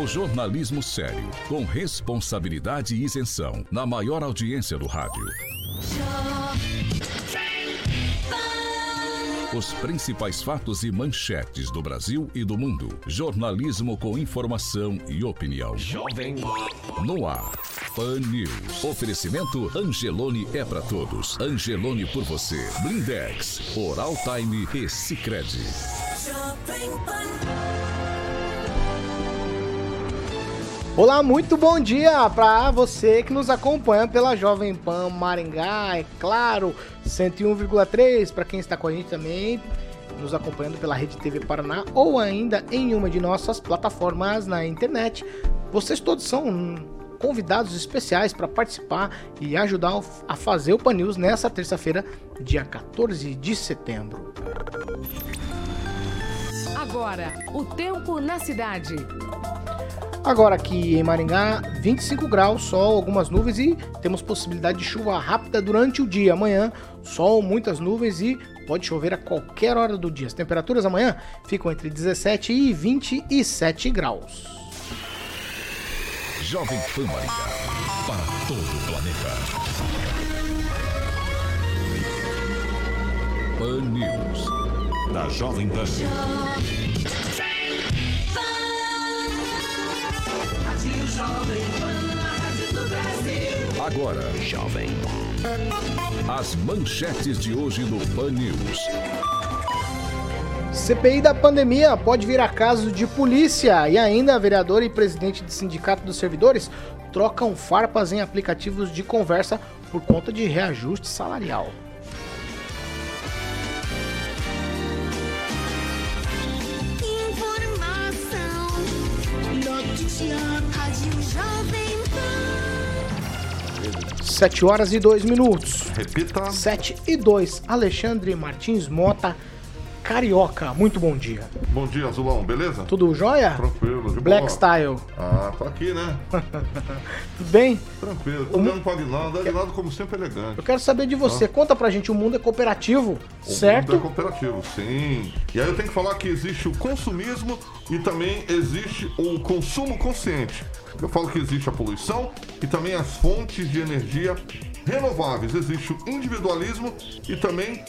O jornalismo sério, com responsabilidade e isenção, na maior audiência do rádio. Os principais fatos e manchetes do Brasil e do mundo. Jornalismo com informação e opinião. Jovem No ar. Pan News. Oferecimento Angelone é para todos. Angelone por você. Blindex. Oral Time e Sicredi. Olá, muito bom dia para você que nos acompanha pela Jovem Pan Maringá, é claro, 101,3 para quem está com a gente também nos acompanhando pela Rede TV Paraná ou ainda em uma de nossas plataformas na internet. Vocês todos são convidados especiais para participar e ajudar a fazer o Pan News nessa terça-feira, dia 14 de setembro. Agora, o tempo na cidade. Agora aqui em Maringá, 25 graus, sol, algumas nuvens e temos possibilidade de chuva rápida durante o dia. Amanhã, sol, muitas nuvens e pode chover a qualquer hora do dia. As temperaturas amanhã ficam entre 17 e 27 graus. Jovem Pan Maringá, para todo o planeta. Pan News, da Jovem Pan. Agora, Jovem. As manchetes de hoje no Pan News. CPI da pandemia pode vir a caso de polícia e ainda a vereadora e presidente do Sindicato dos Servidores trocam farpas em aplicativos de conversa por conta de reajuste salarial. 7 horas e 2 minutos. Repita. 7 e 2. Alexandre Martins Mota, Carioca. Muito bom dia. Bom dia, Azulão. Beleza? Tudo jóia? Tranquilo, de Black boa. Style. Ah, tô aqui, né? Tudo bem? Tranquilo. Tô dando pra Aguinaldo. Aguinaldo, como sempre, elegante. Eu quero saber de você. Ah. Conta pra gente, o mundo é cooperativo, o certo? O mundo é cooperativo, sim. E aí eu tenho que falar que existe o consumismo e também existe o consumo consciente. Eu falo que existe a poluição e também as fontes de energia renováveis. Existe o individualismo e também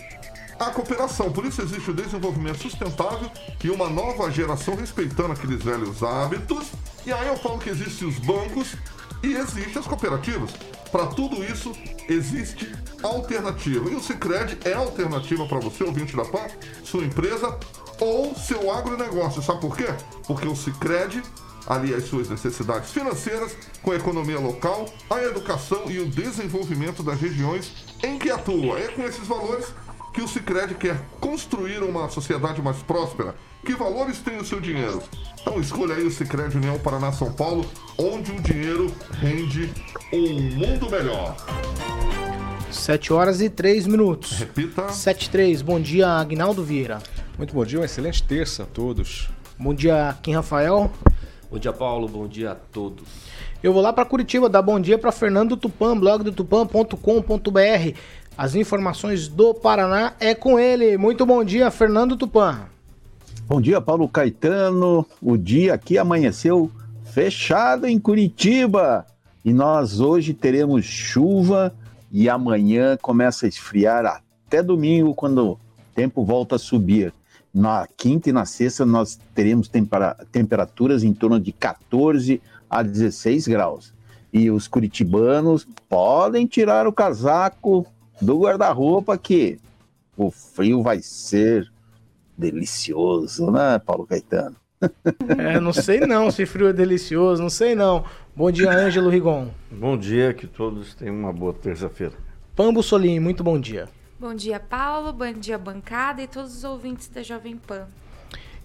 a cooperação. Por isso existe o desenvolvimento sustentável e uma nova geração respeitando aqueles velhos hábitos. E aí eu falo que existem os bancos e existem as cooperativas. Para tudo isso existe alternativa. E o Cicred é alternativa para você, ouvinte da PAN, sua empresa ou seu agronegócio. Sabe por quê? Porque o Cicred ali as suas necessidades financeiras com a economia local, a educação e o desenvolvimento das regiões em que atua. É com esses valores que o Sicredi quer construir uma sociedade mais próspera. Que valores tem o seu dinheiro? Então escolha aí o Sicredi União Paraná São Paulo, onde o dinheiro rende um mundo melhor. 7 horas e 3 minutos. Repita. 7 e 3. Bom dia, Agnaldo Vieira. Muito bom dia, uma excelente terça a todos. Bom dia, Kim Rafael. Bom dia, Paulo. Bom dia a todos. Eu vou lá para Curitiba dar bom dia para Fernando Tupan, blog do tupan.com.br. As informações do Paraná é com ele. Muito bom dia, Fernando Tupan. Bom dia, Paulo Caetano. O dia aqui amanheceu fechado em Curitiba. E nós hoje teremos chuva e amanhã começa a esfriar até domingo, quando o tempo volta a subir. Na quinta e na sexta nós teremos tempera temperaturas em torno de 14 a 16 graus. E os curitibanos podem tirar o casaco do guarda-roupa que o frio vai ser delicioso, né, Paulo Caetano? É, não sei não se frio é delicioso, não sei não. Bom dia, Ângelo Rigon. Bom dia, que todos tenham uma boa terça-feira. Pambo Solim, muito bom dia. Bom dia, Paulo. Bom dia, bancada e todos os ouvintes da Jovem Pan.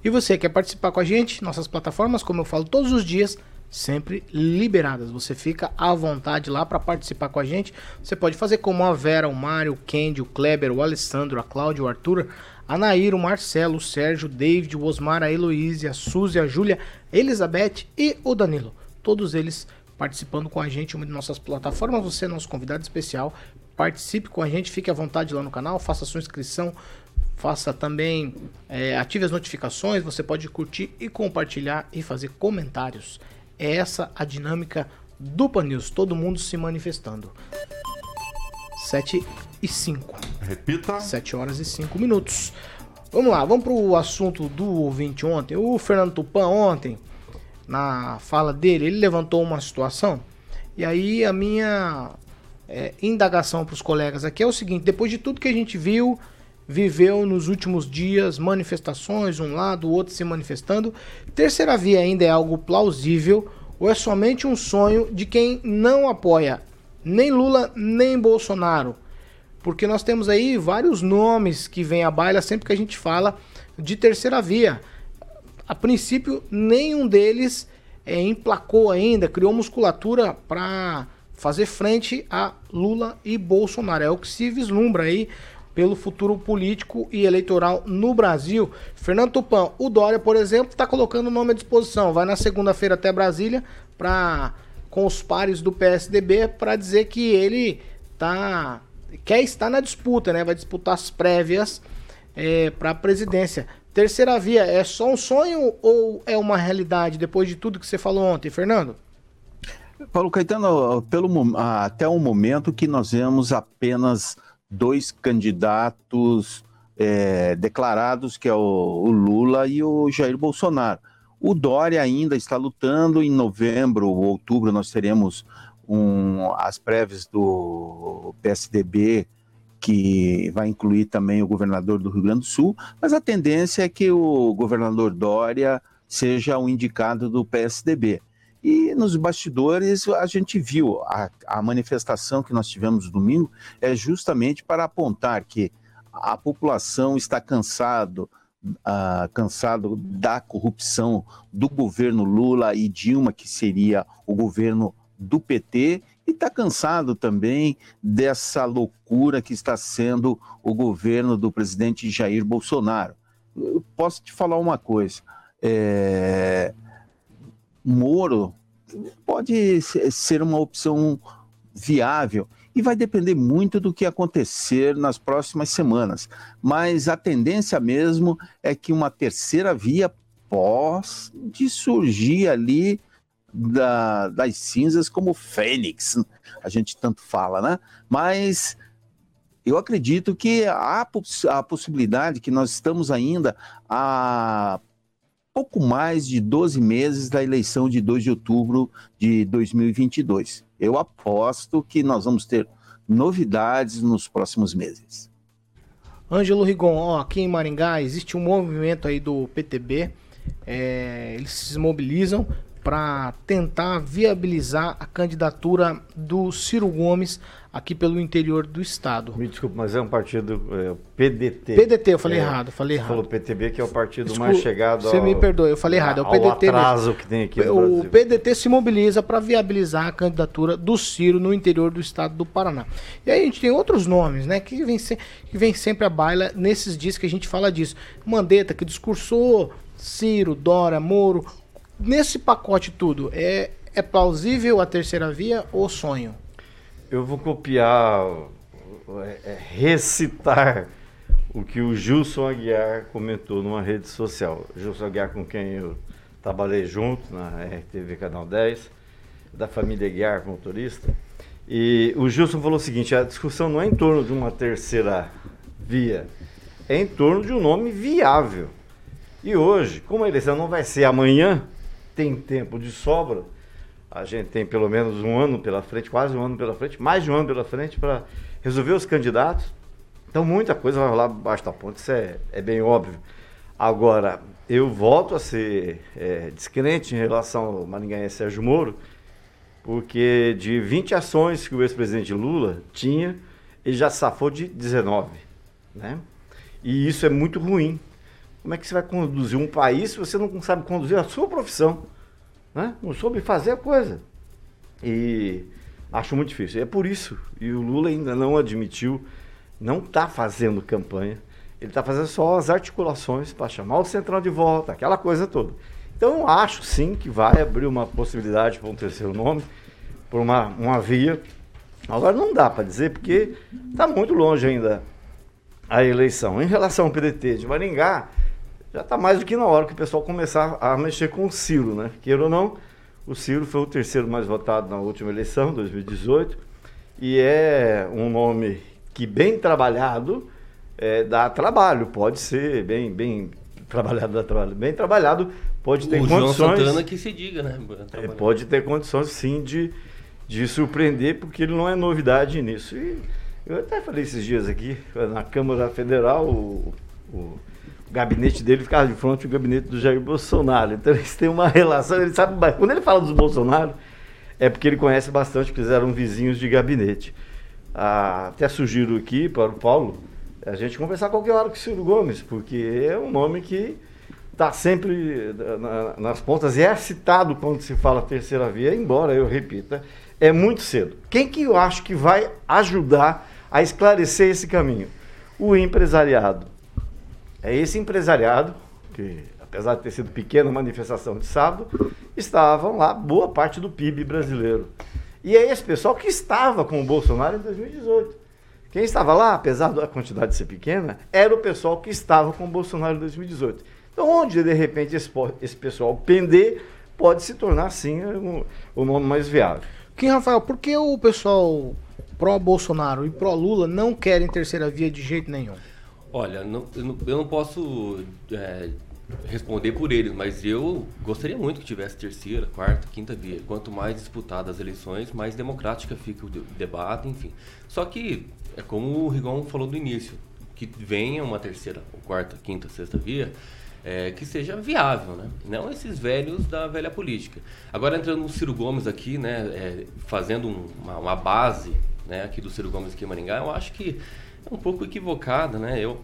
E você quer participar com a gente? Nossas plataformas, como eu falo todos os dias, sempre liberadas. Você fica à vontade lá para participar com a gente. Você pode fazer como a Vera, o Mário, o Kendi, o Kleber, o Alessandro, a Cláudia, o Arthur, a Nair, o Marcelo, o Sérgio, o David, o Osmar, a Heloísa, a Suzy, a Júlia, a Elizabeth e o Danilo. Todos eles participando com a gente em uma de nossas plataformas. Você é nosso convidado especial. Participe com a gente, fique à vontade lá no canal, faça sua inscrição, faça também, é, ative as notificações. Você pode curtir e compartilhar e fazer comentários. É essa a dinâmica do Pan News, todo mundo se manifestando. 7 e 5. Repita. 7 horas e 5 minutos. Vamos lá, vamos pro assunto do ouvinte ontem. O Fernando Tupan ontem, na fala dele, ele levantou uma situação. E aí a minha é, indagação para os colegas aqui é o seguinte: depois de tudo que a gente viu, viveu nos últimos dias, manifestações, um lado, o outro se manifestando, terceira via ainda é algo plausível ou é somente um sonho de quem não apoia nem Lula nem Bolsonaro? Porque nós temos aí vários nomes que vêm à baila sempre que a gente fala de terceira via. A princípio, nenhum deles é, emplacou ainda, criou musculatura para fazer frente a Lula e Bolsonaro. É o que se vislumbra aí pelo futuro político e eleitoral no Brasil. Fernando Tupan, o Dória, por exemplo, está colocando o nome à disposição. Vai na segunda-feira até Brasília para com os pares do PSDB para dizer que ele tá quer estar na disputa, né? Vai disputar as prévias é, para a presidência. Terceira via é só um sonho ou é uma realidade depois de tudo que você falou ontem, Fernando? Paulo Caetano, pelo, até o momento que nós vemos apenas dois candidatos é, declarados, que é o, o, Lula e o Jair Bolsonaro. O Dória ainda está lutando, em novembro ou outubro nós teremos um, as prévias do PSDB, que vai incluir também o governador do Rio Grande do Sul, mas a tendência é que o governador Dória seja o indicado do PSDB. E nos bastidores a gente viu a, a manifestação que nós tivemos domingo é justamente para apontar que a população está cansado, uh, cansado da corrupção do governo Lula e Dilma, que seria o governo do PT, e está cansado também dessa loucura que está sendo o governo do presidente Jair Bolsonaro. Posso te falar uma coisa. É Moro pode ser uma opção viável e vai depender muito do que acontecer nas próximas semanas. Mas a tendência mesmo é que uma terceira via pode surgir ali da, das cinzas como fênix, a gente tanto fala, né? Mas eu acredito que há a possibilidade que nós estamos ainda a pouco mais de 12 meses da eleição de 2 de outubro de 2022. Eu aposto que nós vamos ter novidades nos próximos meses. Ângelo Rigon, ó, aqui em Maringá existe um movimento aí do PTB, é, eles se mobilizam para tentar viabilizar a candidatura do Ciro Gomes aqui pelo interior do estado. Me desculpe, mas é um partido é, PDT. PDT, eu falei é, errado, falei errado. Falou PTB que é o partido Desculpa, mais chegado Você me perdoe, eu falei errado, é o PDT. atraso mesmo. que tem aqui O Brasil. PDT se mobiliza para viabilizar a candidatura do Ciro no interior do estado do Paraná. E aí a gente tem outros nomes, né, que vem, se, que vem sempre à baila nesses dias que a gente fala disso. Mandetta que discursou Ciro, Dora, Moro, Nesse pacote tudo, é, é plausível a terceira via ou sonho? Eu vou copiar, é, é, recitar o que o Gilson Aguiar comentou numa rede social. Gilson Aguiar, com quem eu trabalhei junto na RTV Canal 10, da família Aguiar, motorista. E o Gilson falou o seguinte: a discussão não é em torno de uma terceira via, é em torno de um nome viável. E hoje, como a eleição não vai ser amanhã, tem tempo de sobra. A gente tem pelo menos um ano pela frente, quase um ano pela frente, mais de um ano pela frente para resolver os candidatos. Então muita coisa vai rolar abaixo da ponte, isso é, é bem óbvio. Agora, eu volto a ser é, descrente em relação ao maringaense Sérgio Moro, porque de 20 ações que o ex-presidente Lula tinha, ele já safou de 19. Né? E isso é muito ruim. Como é que você vai conduzir um país se você não sabe conduzir a sua profissão? Né? Não soube fazer a coisa. E acho muito difícil. É por isso. E o Lula ainda não admitiu, não está fazendo campanha. Ele está fazendo só as articulações para chamar o Centrão de volta, aquela coisa toda. Então, acho sim que vai abrir uma possibilidade para um terceiro nome, por uma, uma via. Agora, não dá para dizer, porque está muito longe ainda a eleição. Em relação ao PDT de Maringá, já está mais do que na hora que o pessoal começar a mexer com o Ciro, né? Queira ou não, o Ciro foi o terceiro mais votado na última eleição, 2018, e é um nome que, bem trabalhado, é, dá trabalho, pode ser bem, bem trabalhado, dá trabalho, bem trabalhado, pode ter o condições. João Santana que se diga, né? É, pode ter condições sim de, de surpreender, porque ele não é novidade nisso. E eu até falei esses dias aqui, na Câmara Federal, o, o gabinete dele ficava de frente ao gabinete do Jair Bolsonaro. Então eles têm uma relação, ele sabe, quando ele fala dos Bolsonaro, é porque ele conhece bastante, porque eles eram vizinhos de gabinete. Ah, até sugiro aqui para o Paulo a gente conversar qualquer hora com o Ciro Gomes, porque é um nome que está sempre na, nas pontas e é citado quando se fala terceira via, embora eu repita, é muito cedo. Quem que eu acho que vai ajudar a esclarecer esse caminho? O empresariado. É esse empresariado que, apesar de ter sido pequena manifestação de sábado, estavam lá boa parte do PIB brasileiro. E é esse pessoal que estava com o Bolsonaro em 2018. Quem estava lá, apesar da quantidade ser pequena, era o pessoal que estava com o Bolsonaro em 2018. Então, onde de repente esse, esse pessoal pender, pode se tornar sim o, nome mais viável. Kim Rafael, por que o pessoal pró-Bolsonaro e pró-Lula não querem terceira via de jeito nenhum? Olha, não, eu, não, eu não posso é, responder por eles, mas eu gostaria muito que tivesse terceira, quarta, quinta via. Quanto mais disputadas as eleições, mais democrática fica o debate, enfim. Só que é como o Rigon falou do início, que venha uma terceira, quarta, quinta, sexta via, é, que seja viável, né? Não esses velhos da velha política. Agora entrando no Ciro Gomes aqui, né, é, fazendo um, uma, uma, base, né, aqui do Ciro Gomes aqui em Maringá, eu acho que um pouco equivocada, né? Eu,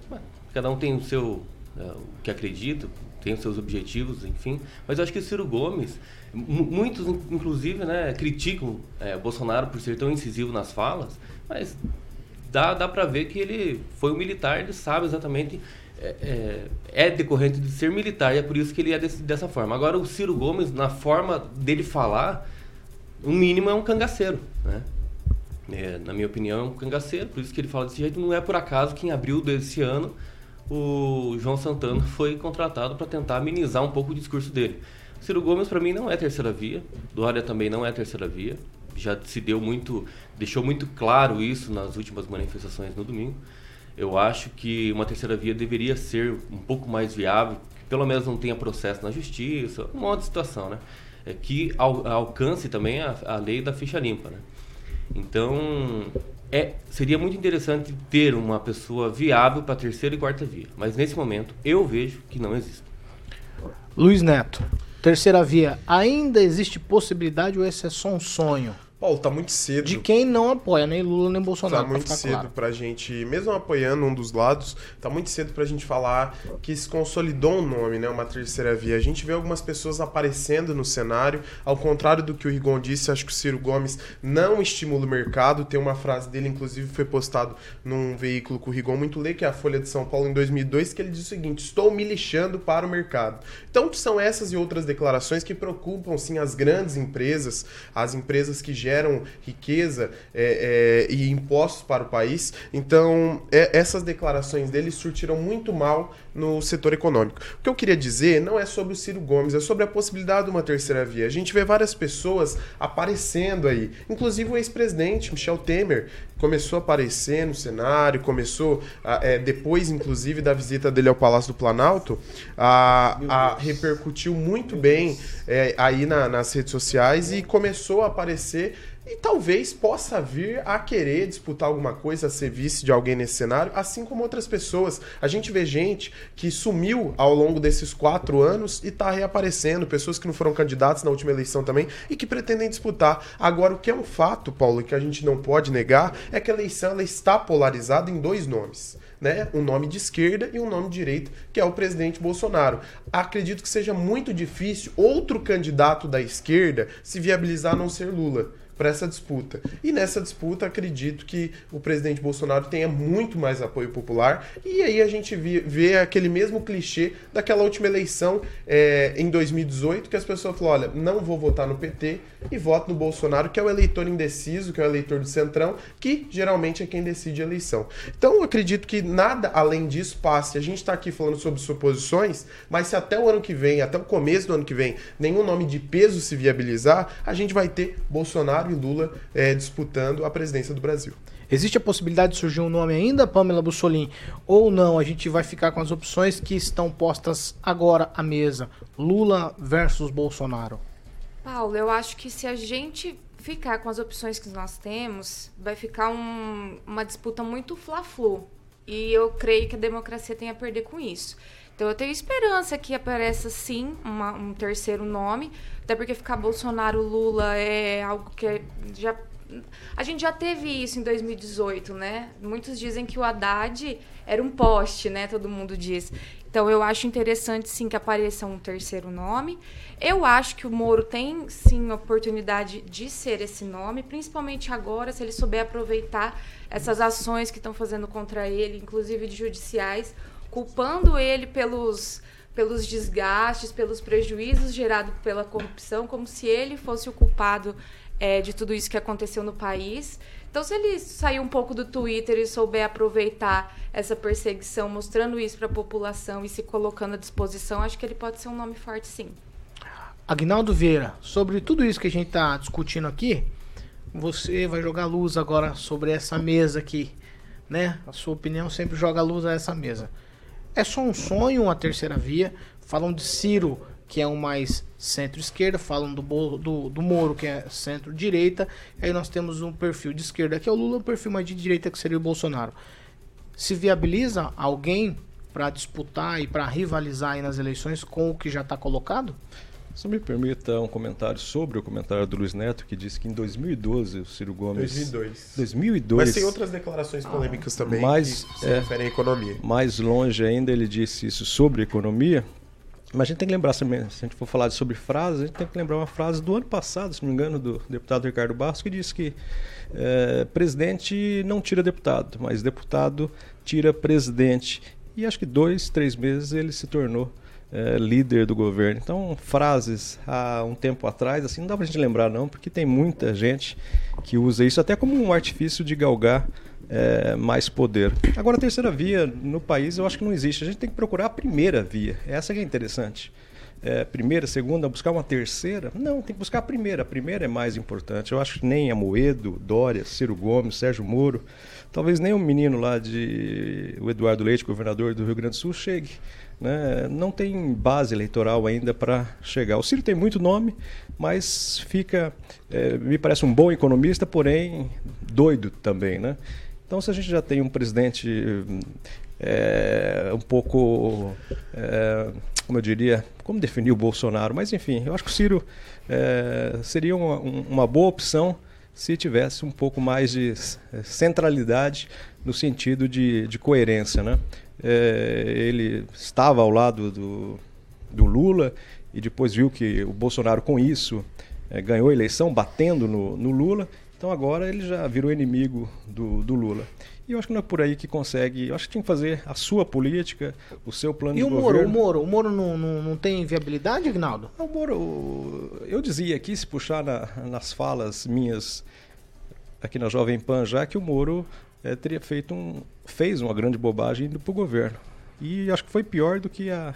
cada um tem o seu é, o que acredita, tem os seus objetivos, enfim. Mas eu acho que o Ciro Gomes, muitos inclusive, né, criticam é, Bolsonaro por ser tão incisivo nas falas, mas dá, dá para ver que ele foi um militar, ele sabe exatamente. É, é, é, decorrente de ser militar e é por isso que ele é desse, dessa forma. Agora, o Ciro Gomes, na forma dele falar, o mínimo é um cangaceiro, né? É, na minha opinião, é um cangaceiro, por isso que ele fala desse jeito. Não é por acaso que em abril desse ano o João Santana foi contratado para tentar amenizar um pouco o discurso dele. Ciro Gomes, para mim, não é terceira via. Dória também não é terceira via já se deu muito, deixou muito claro isso nas últimas manifestações no domingo. Eu acho que uma terceira via deveria ser um pouco mais viável, que pelo menos não tenha processo na justiça, uma outra situação, né? É que al, alcance também a, a lei da ficha limpa, né? Então, é, seria muito interessante ter uma pessoa viável para terceira e quarta via, mas nesse momento eu vejo que não existe. Luiz Neto, terceira via, ainda existe possibilidade ou esse é só um sonho? Paulo, tá muito cedo. De quem não apoia, nem Lula nem Bolsonaro. Tá muito cedo claro. pra gente, mesmo apoiando um dos lados, tá muito cedo pra gente falar que se consolidou um nome, né? Uma terceira via. A gente vê algumas pessoas aparecendo no cenário, ao contrário do que o Rigon disse, acho que o Ciro Gomes não estimula o mercado. Tem uma frase dele, inclusive, foi postado num veículo com o Rigon muito lê, que é a Folha de São Paulo em 2002, que ele diz o seguinte: estou me lixando para o mercado. Então, são essas e outras declarações que preocupam, sim, as grandes empresas, as empresas que geram geram riqueza é, é, e impostos para o país. Então, é, essas declarações dele surtiram muito mal no setor econômico. O que eu queria dizer não é sobre o Ciro Gomes, é sobre a possibilidade de uma terceira via. A gente vê várias pessoas aparecendo aí, inclusive o ex-presidente Michel Temer começou a aparecer no cenário, começou, é, depois inclusive da visita dele ao Palácio do Planalto, a, a repercutiu muito bem é, aí na, nas redes sociais e começou a aparecer e talvez possa vir a querer disputar alguma coisa, a ser vice de alguém nesse cenário, assim como outras pessoas. A gente vê gente que sumiu ao longo desses quatro anos e está reaparecendo, pessoas que não foram candidatos na última eleição também e que pretendem disputar. Agora, o que é um fato, Paulo, que a gente não pode negar, é que a eleição ela está polarizada em dois nomes né, um nome de esquerda e um nome de direita, que é o presidente Bolsonaro. Acredito que seja muito difícil outro candidato da esquerda se viabilizar a não ser Lula para essa disputa. E nessa disputa, acredito que o presidente Bolsonaro tenha muito mais apoio popular. E aí a gente vê, aquele mesmo clichê daquela última eleição é, em 2018, que as pessoas falaram: olha, não vou votar no PT e voto no Bolsonaro, que é o eleitor indeciso, que é o eleitor do Centrão, que geralmente é quem decide a eleição. Então, acredito que nada além disso passe. A gente está aqui falando sobre suposições, mas se até o ano que vem, até o começo do ano que vem, nenhum nome de peso se viabilizar, a gente vai ter Bolsonaro E Lula é, disputando a presidência do Brasil. Existe a possibilidade de surgir um nome ainda, Pamela Bussolini? Ou não? A gente vai ficar com as opções que estão postas agora à mesa: Lula versus Bolsonaro. Paulo, eu acho que se a gente ficar com as opções que nós temos, vai ficar um, uma disputa muito fla-flu. E eu creio que a democracia tem a perder com isso. Então eu tenho esperança que apareça sim uma, um terceiro nome, até porque ficar Bolsonaro Lula é algo que já a gente já teve isso em 2018, né? Muitos dizem que o Haddad era um poste, né? Todo mundo diz. Então eu acho interessante sim que apareça um terceiro nome. Eu acho que o Moro tem sim oportunidade de ser esse nome, principalmente agora, se ele souber aproveitar essas ações que estão fazendo contra ele, inclusive de judiciais, culpando ele pelos pelos desgastes, pelos prejuízos gerados pela corrupção, como se ele fosse o culpado é, de tudo isso que aconteceu no país. Então, se ele sair um pouco do Twitter e souber aproveitar essa perseguição, mostrando isso para a população e se colocando à disposição, acho que ele pode ser um nome forte, sim. Agnaldo Vieira, sobre tudo isso que a gente está discutindo aqui, você vai jogar luz agora sobre essa mesa aqui, né? A sua opinião sempre joga luz a essa mesa. É só um sonho, uma terceira via. Falam de Ciro, que é um mais centro-esquerda. Falam do, do, do Moro, que é centro-direita. Aí nós temos um perfil de esquerda, que é o Lula, um perfil mais de direita, que seria o Bolsonaro. Se viabiliza alguém para disputar e para rivalizar nas eleições com o que já está colocado? Se me permita um comentário sobre o comentário do Luiz Neto, que disse que em 2012 o Ciro Gomes. 2002. 2002. Mas tem outras declarações polêmicas também mais, que se é, referem à economia. Mais longe ainda, ele disse isso sobre economia. Mas a gente tem que lembrar, se a gente for falar sobre frases, a gente tem que lembrar uma frase do ano passado, se não me engano, do deputado Ricardo Barros, que disse que é, presidente não tira deputado, mas deputado tira presidente. E acho que dois, três meses ele se tornou é, líder do governo. Então, frases há um tempo atrás, assim, não dá pra gente lembrar não, porque tem muita gente que usa isso até como um artifício de galgar é, mais poder. Agora, a terceira via no país eu acho que não existe. A gente tem que procurar a primeira via. Essa que é interessante. É, primeira, segunda, buscar uma terceira? Não, tem que buscar a primeira. A primeira é mais importante. Eu acho que nem a Moedo, Dória, Ciro Gomes, Sérgio Moro, talvez nem o menino lá de o Eduardo Leite, governador do Rio Grande do Sul, chegue né, não tem base eleitoral ainda para chegar. O Ciro tem muito nome, mas fica, é, me parece um bom economista, porém doido também, né? Então, se a gente já tem um presidente é, um pouco, é, como eu diria, como definir o Bolsonaro, mas enfim, eu acho que o Ciro é, seria uma, uma boa opção se tivesse um pouco mais de centralidade no sentido de, de coerência, né? É, ele estava ao lado do, do Lula e depois viu que o Bolsonaro, com isso, é, ganhou a eleição batendo no, no, Lula. Então agora ele já virou inimigo do, do, Lula. E eu acho que não é por aí que consegue. Eu acho que tinha que fazer a sua política, o seu plano e de o governo. E o Moro? O Moro não, não, não tem viabilidade, Agnaldo? O Moro, eu dizia aqui, se puxar na, nas falas minhas aqui na Jovem Pan já, que o Moro é, teria feito um, fez uma grande bobagem indo para o governo. E acho que foi pior do que a,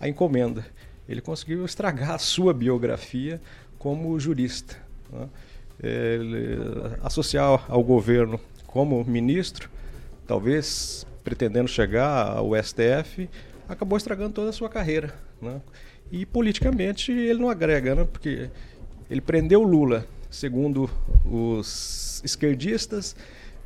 a encomenda. Ele conseguiu estragar a sua biografia como jurista. Né? Ele, associar ao governo como ministro, talvez pretendendo chegar ao STF, acabou estragando toda a sua carreira. Né? E politicamente ele não agrega, né? porque ele prendeu Lula segundo os esquerdistas,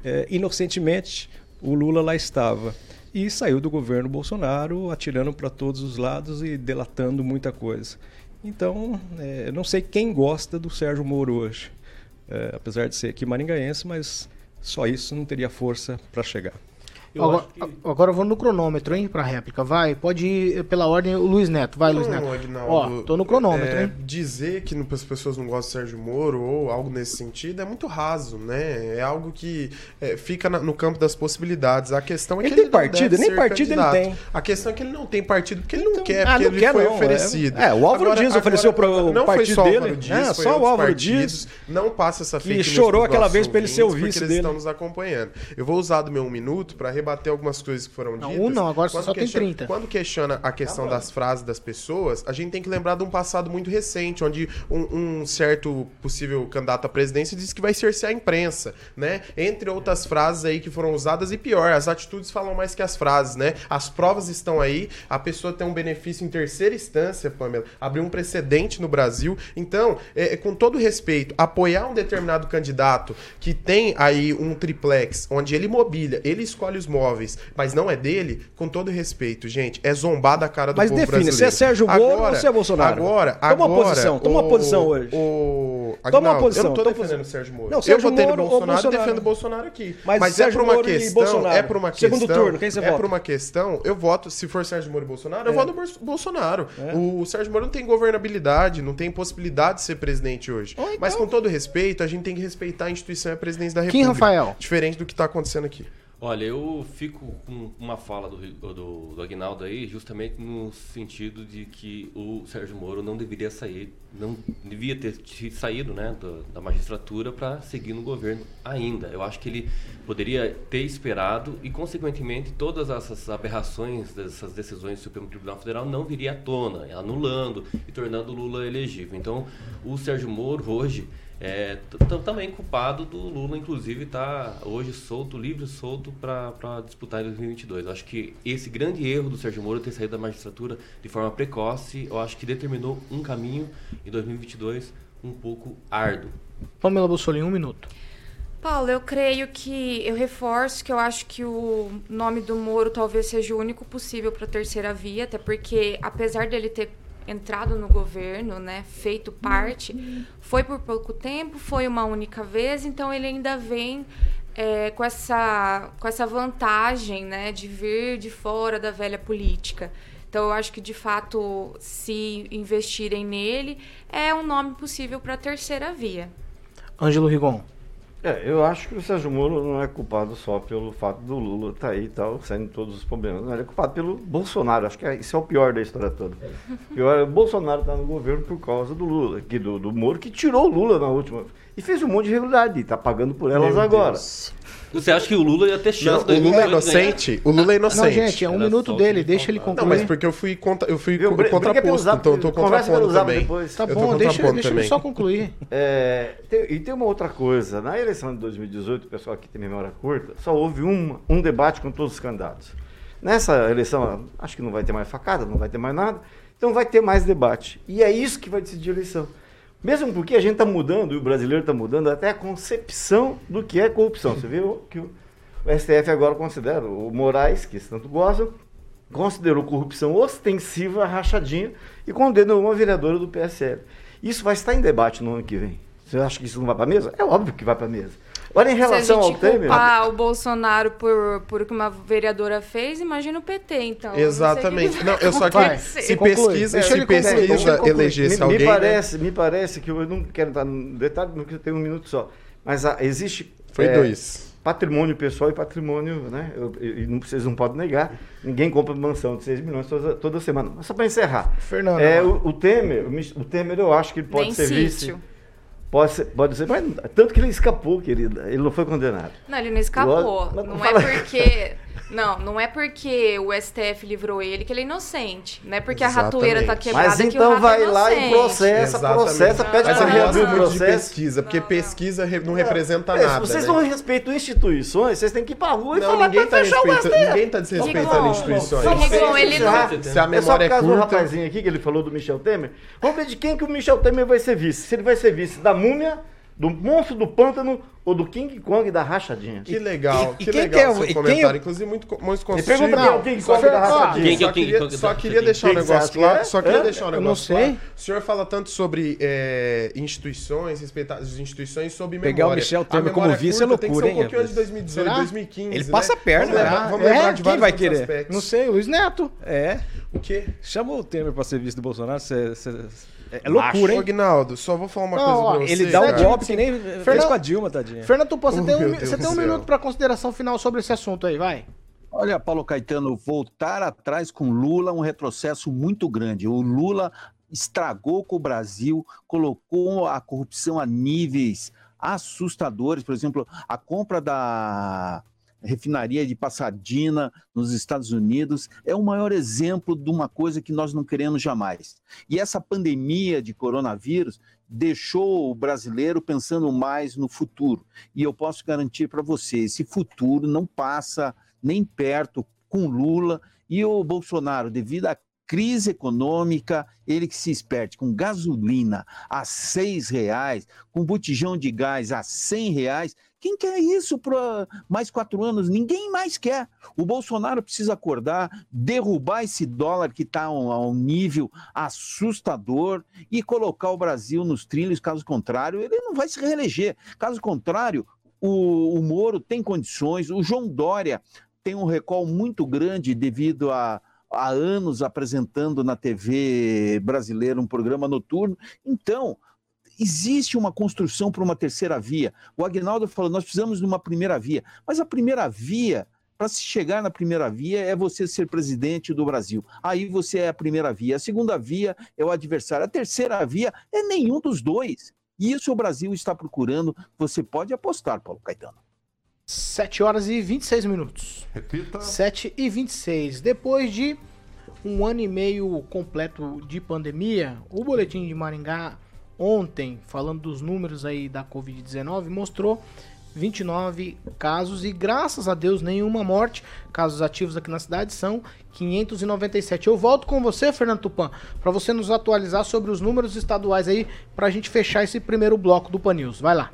é, inocentemente o Lula lá estava. E saiu do governo Bolsonaro atirando para todos os lados e delatando muita coisa. Então, é, não sei quem gosta do Sérgio Moro hoje. É, apesar de ser aqui maringaense, mas só isso não teria força para chegar. Eu agora, que... agora eu vou no cronômetro, hein, pra réplica. Vai, pode ir pela ordem o Luiz Neto. Vai, Luiz Neto. Aguinaldo, Ó, tô no cronômetro, é, hein? Dizer que as pessoas não gostam do Sérgio Moro ou algo nesse sentido é muito raso, né? É algo que é, fica na, no campo das possibilidades. A questão é que ele, ele tem partido, nem partido candidato. ele tem. A questão é que ele não tem partido porque ele não então, quer, ah, porque não ele quer, foi não, é. oferecido. É, o Álvaro agora, Dias ofereceu para o partido dele. Dias, é, só o Álvaro Dias. Não passa essa fake E chorou aquela vez para ele ser o vice dele. Eles estão nos acompanhando. Eu vou usar do meu um minuto para rebater algumas coisas que foram ditas. Não, um não, agora só questiona, tem 30. Quando questiona a questão tá das frases das pessoas, a gente tem que lembrar de um passado muito recente, onde um, um certo possível candidato à presidência disse que vai cercear a imprensa, né? Entre outras frases aí que foram usadas, e pior, as atitudes falam mais que as frases, né? As provas estão aí, a pessoa tem um benefício em terceira instância, Pamela, abriu um precedente no Brasil. Então, é, é com todo respeito, apoiar um determinado candidato que tem aí um triplex, onde ele mobília, ele escolhe os móveis, mas não é dele, com todo respeito, gente, é zombar da cara do mas povo define, brasileiro. Mas define, se é Sérgio Moro agora, ou se é Bolsonaro? Agora, Toma agora... uma posição, toma uma posição hoje. O... Toma uma posição. Eu não tô defendendo o Sérgio Moro. Não, Sérgio eu votei no Bolsonaro, Bolsonaro. defendo o Bolsonaro aqui. Mas, mas é por uma Moro questão... É por uma questão... Segundo turno, quem você é vota? por uma questão... Eu voto, se for Sérgio Moro e Bolsonaro, é. eu voto no Bolsonaro. É. O Sérgio Moro não tem governabilidade, não tem possibilidade de ser presidente hoje. Oh, então. Mas com todo respeito, a gente tem que respeitar a instituição e a presidência da República. Quem, Rafael? Diferente do que está acontecendo aqui. Olha, eu fico com uma fala do, do, do Aguinaldo aí, justamente no sentido de que o Sérgio Moro não deveria sair, não devia ter saído né, do, da magistratura para seguir no governo ainda. Eu acho que ele poderia ter esperado e, consequentemente, todas essas aberrações dessas decisões do Supremo Tribunal Federal não viria à tona, anulando e tornando Lula elegível. Então, o Sérgio Moro hoje é, também culpado do Lula, inclusive, estar tá hoje solto, livre, solto para disputar em 2022. Eu acho que esse grande erro do Sérgio Moro ter saído da magistratura de forma precoce, eu acho que determinou um caminho em 2022 um pouco árduo. Pamela Bussolini, um minuto. Paulo, eu creio que eu reforço que eu acho que o nome do Moro talvez seja o único possível para a terceira via, até porque apesar dele ter entrado no governo, né, feito parte, foi por pouco tempo, foi uma única vez, então ele ainda vem é, com, essa, com essa vantagem né, de vir de fora da velha política. Então, eu acho que, de fato, se investirem nele, é um nome possível para a terceira via. Ângelo Rigon. É, eu acho que o Sérgio Moro não é culpado só pelo fato do Lula estar tá aí e tal, saindo todos os problemas. Não, ele é culpado pelo Bolsonaro. Acho que é, isso é o pior da história toda. O pior é o Bolsonaro estar tá no governo por causa do Lula, que, do, do Moro, que tirou o Lula na última. E fez um monte de irregularidade, e está pagando por elas Meu agora. Deus. Você acha que o Lula ia ter chance? Não, o Lula é inocente? O Lula é inocente. Não, gente, é um Era minuto dele, deixa ele concluir. Não, mas porque eu fui, contra, eu fui eu, contraposto, então eu tô contrapondo também. Depois. Tá bom, deixa, deixa ele só concluir. É, tem, e tem uma outra coisa, na eleição de 2018, o pessoal aqui tem memória curta, só houve uma, um debate com todos os candidatos. Nessa eleição, acho que não vai ter mais facada, não vai ter mais nada, então vai ter mais debate. E é isso que vai decidir a eleição. Mesmo porque a gente está mudando, e o brasileiro está mudando até a concepção do que é corrupção. Você viu que o STF agora considera, o Moraes, que tanto gostam, considerou corrupção ostensiva rachadinha e condenou uma vereadora do PSL. Isso vai estar em debate no ano que vem. Você acha que isso não vai para a mesa? É óbvio que vai para a mesa. Agora, em relação ao Temer. Se o Bolsonaro por, por o que uma vereadora fez, imagina o PT, então. Exatamente. Não, eu só que se pesquisa, se pesquisa elegesse alguém. Me parece, né? me parece que eu não quero dar no detalhe, porque eu tenho um minuto só. Mas ah, existe. Foi é, dois. Patrimônio pessoal e patrimônio, né? E não, vocês não podem negar. Ninguém compra mansão de 6 milhões toda, toda semana. Mas só para encerrar. Fernando. É, o, o, Temer, o, o Temer, eu acho que ele pode Nem ser sítio. vice. Pode ser, pode ser, mas tanto que ele escapou, querida. Ele não foi condenado. Não, ele não escapou. não, não é porque. Não, não é porque o STF livrou ele que ele é inocente. Não é porque Exatamente. a ratoeira tá quebrada Mas então que o então vai é lá e processa, Exatamente. processa, pede para reabrir o processo. de pesquisa, porque não, pesquisa não, não representa nada. Se vocês né? não respeitam instituições, vocês têm que ir pra rua e não, falar ninguém tá fechar o STF. Ninguém tá desrespeitando instituições. Rigon, ele não... Se a memória é, só curta... do rapazinho aqui que ele falou do Michel Temer, vamos ver de quem que o Michel Temer vai ser vice. Se ele vai ser vice da múmia do monstro do pântano ou do King Kong da rachadinha? Que legal, e que quem legal que é o- seu e quem comentário. é Inclusive, muito, muito construtivo. pergunta quem é o King Kong Só- da rachadinha. Quem é só queria, só queria rachadinha? deixar um você negócio claro. é? Só queria deixar um Eu não negócio sei. claro. O senhor fala tanto sobre é, instituições, respeitar as instituições sobre memória. Pegar o Michel Temer como vice é curta tem que ser loucura, um pouquinho antes de rapaz? 2018, Será? 2015. Ele né? passa a perna, Vamos lembrar, né? vamos É, lembrar de quem vários vai querer? aspectos. Não sei, Luiz Neto. É. O quê? Chamou o Temer pra ser vice do Bolsonaro, cê- cê- é, é loucura, hein? Aguinaldo, só vou falar uma Não, coisa ó, pra você. Ele dá um cara. golpe que nem fez Fernando- com a Dilma, tadinha. Fernando Tupan, você Oh, tem um, você tem um minuto pra consideração final sobre esse assunto aí, vai. Olha, Paulo Caetano, voltar atrás com Lula é um retrocesso muito grande. O Lula estragou com o Brasil, colocou a corrupção a níveis assustadores. Por exemplo, a compra da refinaria de Passadina nos Estados Unidos é o maior exemplo de uma coisa que nós não queremos jamais. E essa pandemia de coronavírus deixou o brasileiro pensando mais no futuro. E eu posso garantir para você, esse futuro não passa nem perto com Lula e o Bolsonaro, devido à crise econômica, ele que se esperte com gasolina a seis reais, com botijão de gás a cem reais. Quem quer isso para mais quatro anos? Ninguém mais quer. O Bolsonaro precisa acordar, derrubar esse dólar que está a um, a um nível assustador e colocar o Brasil nos trilhos. Caso contrário, ele não vai se reeleger. Caso contrário, o, o Moro tem condições, o João Dória tem um recall muito grande devido a, há anos apresentando na TV brasileira um programa noturno. Então, existe uma construção para uma terceira via. O Agnaldo falou: nós precisamos de uma primeira via. Mas a primeira via, para se chegar na primeira via, é você ser presidente do Brasil. Aí você é a primeira via. A segunda via é o adversário. A terceira via é nenhum dos dois. E isso o Brasil está procurando. Você pode apostar, Paulo Caetano. 7 horas e 26 minutos. Repita. 7 e 26. Depois de um ano e meio completo de pandemia, o Boletim de Maringá, ontem, falando dos números aí da Covid-19, mostrou 29 casos e, graças a Deus, nenhuma morte. Casos ativos aqui na cidade são 597. Eu volto com você, Fernando Tupan, para você nos atualizar sobre os números estaduais aí, para a gente fechar esse primeiro bloco do Pan News. Vai lá.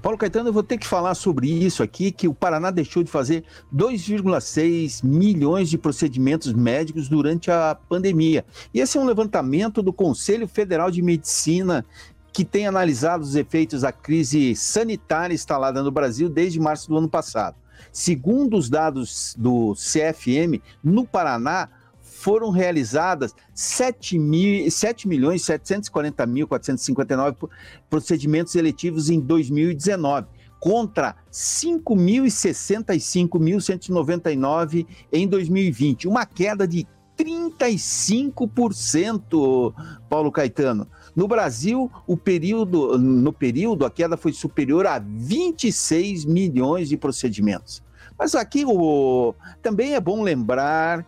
Paulo Caetano, eu vou ter que falar sobre isso aqui, que o Paraná deixou de fazer 2,6 milhões de procedimentos médicos durante a pandemia. E esse é um levantamento do Conselho Federal de Medicina, que tem analisado os efeitos da crise sanitária instalada no Brasil desde março do ano passado. Segundo os dados do CFM, no Paraná, foram realizadas 7, mil, 7 milhões 740 mil 459 procedimentos eletivos em 2019, contra 5.065.199 em 2020, uma queda de 35%, Paulo Caetano. No Brasil, o período, no período, a queda foi superior a 26 milhões de procedimentos. Mas aqui o, também é bom lembrar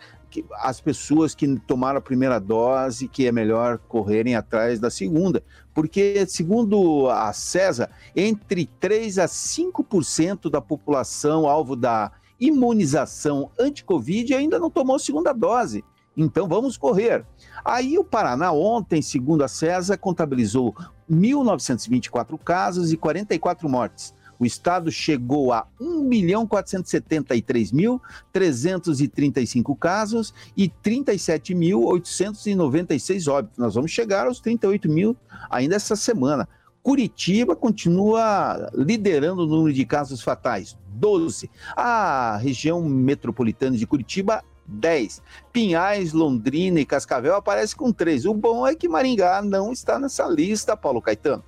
as pessoas que tomaram a primeira dose, que é melhor correrem atrás da segunda, porque, segundo a CESA, entre 3 a 5% da população alvo da imunização anti-Covid ainda não tomou a segunda dose. Então vamos correr. Aí o Paraná ontem, segundo a CESA, contabilizou 1.924 casos e 44 mortes. O estado chegou a 1.473.335 casos e 37.896 óbitos. Nós vamos chegar aos 38 mil ainda essa semana. Curitiba continua liderando o número de casos fatais, 12. A região metropolitana de Curitiba 10. Pinhais, Londrina e Cascavel aparecem com 3. O bom é que Maringá não está nessa lista, Paulo Caetano.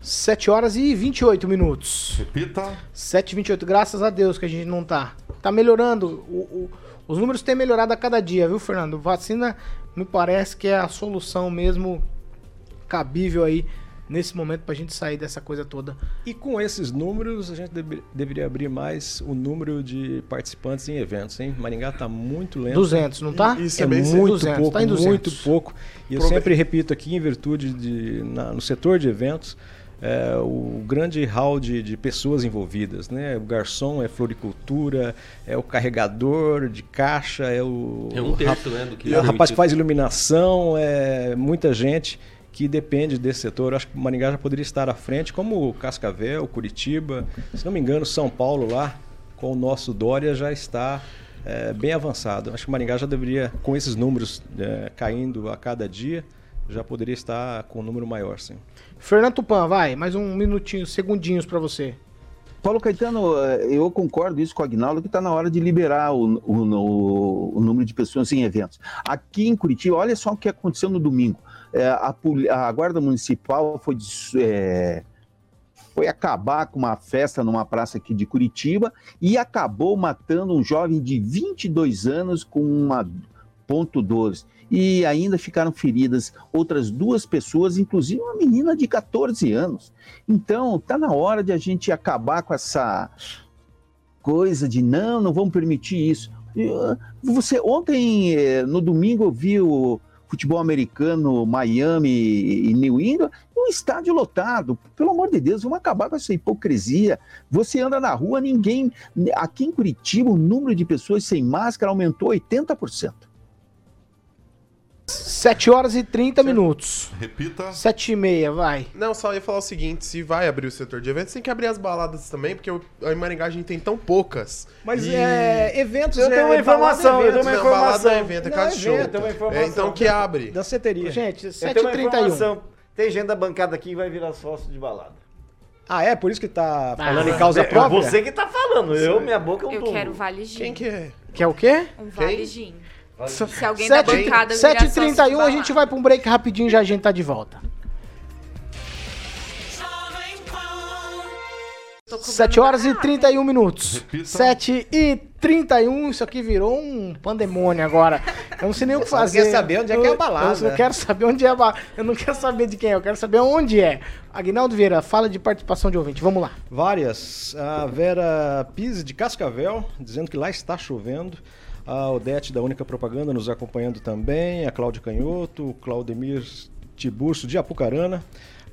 7 horas e 28 minutos. Repita. 7 e 28, graças a Deus que a gente não tá. Tá melhorando. O, o, os números têm melhorado a cada dia, viu, Fernando? Vacina me parece que é a solução mesmo cabível aí nesse momento pra gente sair dessa coisa toda. E com esses números, a gente deve, deveria abrir mais o número de participantes em eventos, hein? Maringá tá muito lento. 200, não tá? Isso É, é muito 200, pouco, tá em 200. muito pouco. E eu sempre repito aqui, em virtude de, na- no setor de eventos, é, o grande hall de, de pessoas envolvidas, né? O garçom é floricultura, é o carregador de caixa, é o, É um o terço, né, do que o rapaz que faz iluminação, é muita gente que depende desse setor. Eu acho que o Maringá já poderia estar à frente, como o Cascavel, Curitiba, se não me engano, São Paulo lá, com o nosso Dória já está é, bem avançado. Acho que o Maringá já deveria, com esses números é, caindo a cada dia, já poderia estar com um número maior, sim. Fernando Tupan, vai, mais um minutinho, segundinhos para você. Paulo Caetano, eh, eu concordo isso com o Agnaldo, que está na hora de liberar o, o, o, número de pessoas em eventos. Aqui em Curitiba, olha só o que aconteceu no domingo. É, a, a, Guarda Municipal foi, é, foi acabar com uma festa numa praça aqui de Curitiba e acabou matando um jovem de 22 anos com uma ponto 12 e ainda ficaram feridas outras duas pessoas, inclusive uma menina de 14 anos. Então, tá na hora de a gente acabar com essa coisa de não, não vamos permitir isso. Ah, você ontem, eh, no domingo, eu vi o futebol americano Miami e New England, um estádio lotado. Pelo amor de Deus, vamos acabar com essa hipocrisia. Você anda na rua, ninguém. Aqui em Curitiba, o número de pessoas sem máscara aumentou 80%. 7 horas e 30 minutos. Repita. 7 e meia, vai. Não, só ia falar o seguinte: se vai abrir o setor de eventos, tem que abrir as baladas também, porque em Maringá a gente tem tão poucas. Mas e... é, eventos eu tenho uma informação, eu tenho uma informação. Balada é evento, é casa show. É, então que abre. Da seteria. Gente, 7h31. Tem gente da bancada aqui que vai virar sócio de balada. Ah, é? Por isso que tá falando ah, em causa é, própria? Você que tá falando, eu, minha boca é um Eu quero Vale Gin. Quem que é? Quer o quê? Um Vale Gin. Se alguém Sete, da bancada 7h31 a gente vai pra um break rapidinho e já a gente tá de volta. 7 horas e 31 minutos. Repita. 7 e 31, isso aqui virou um pandemônio agora. Eu não sei nem o que fazer. Eu quero saber onde é que é a balada. Eu, eu quero saber onde é a balada. Eu não quero saber de quem é, eu quero saber onde é. Aguinaldo Vieira, fala de participação de ouvinte. Vamos lá. Várias. A Vera Pise de Cascavel, dizendo que lá está chovendo a Odete da Única Propaganda nos acompanhando também, a Cláudia Canhoto, o Claudemir Tiburcio de Apucarana,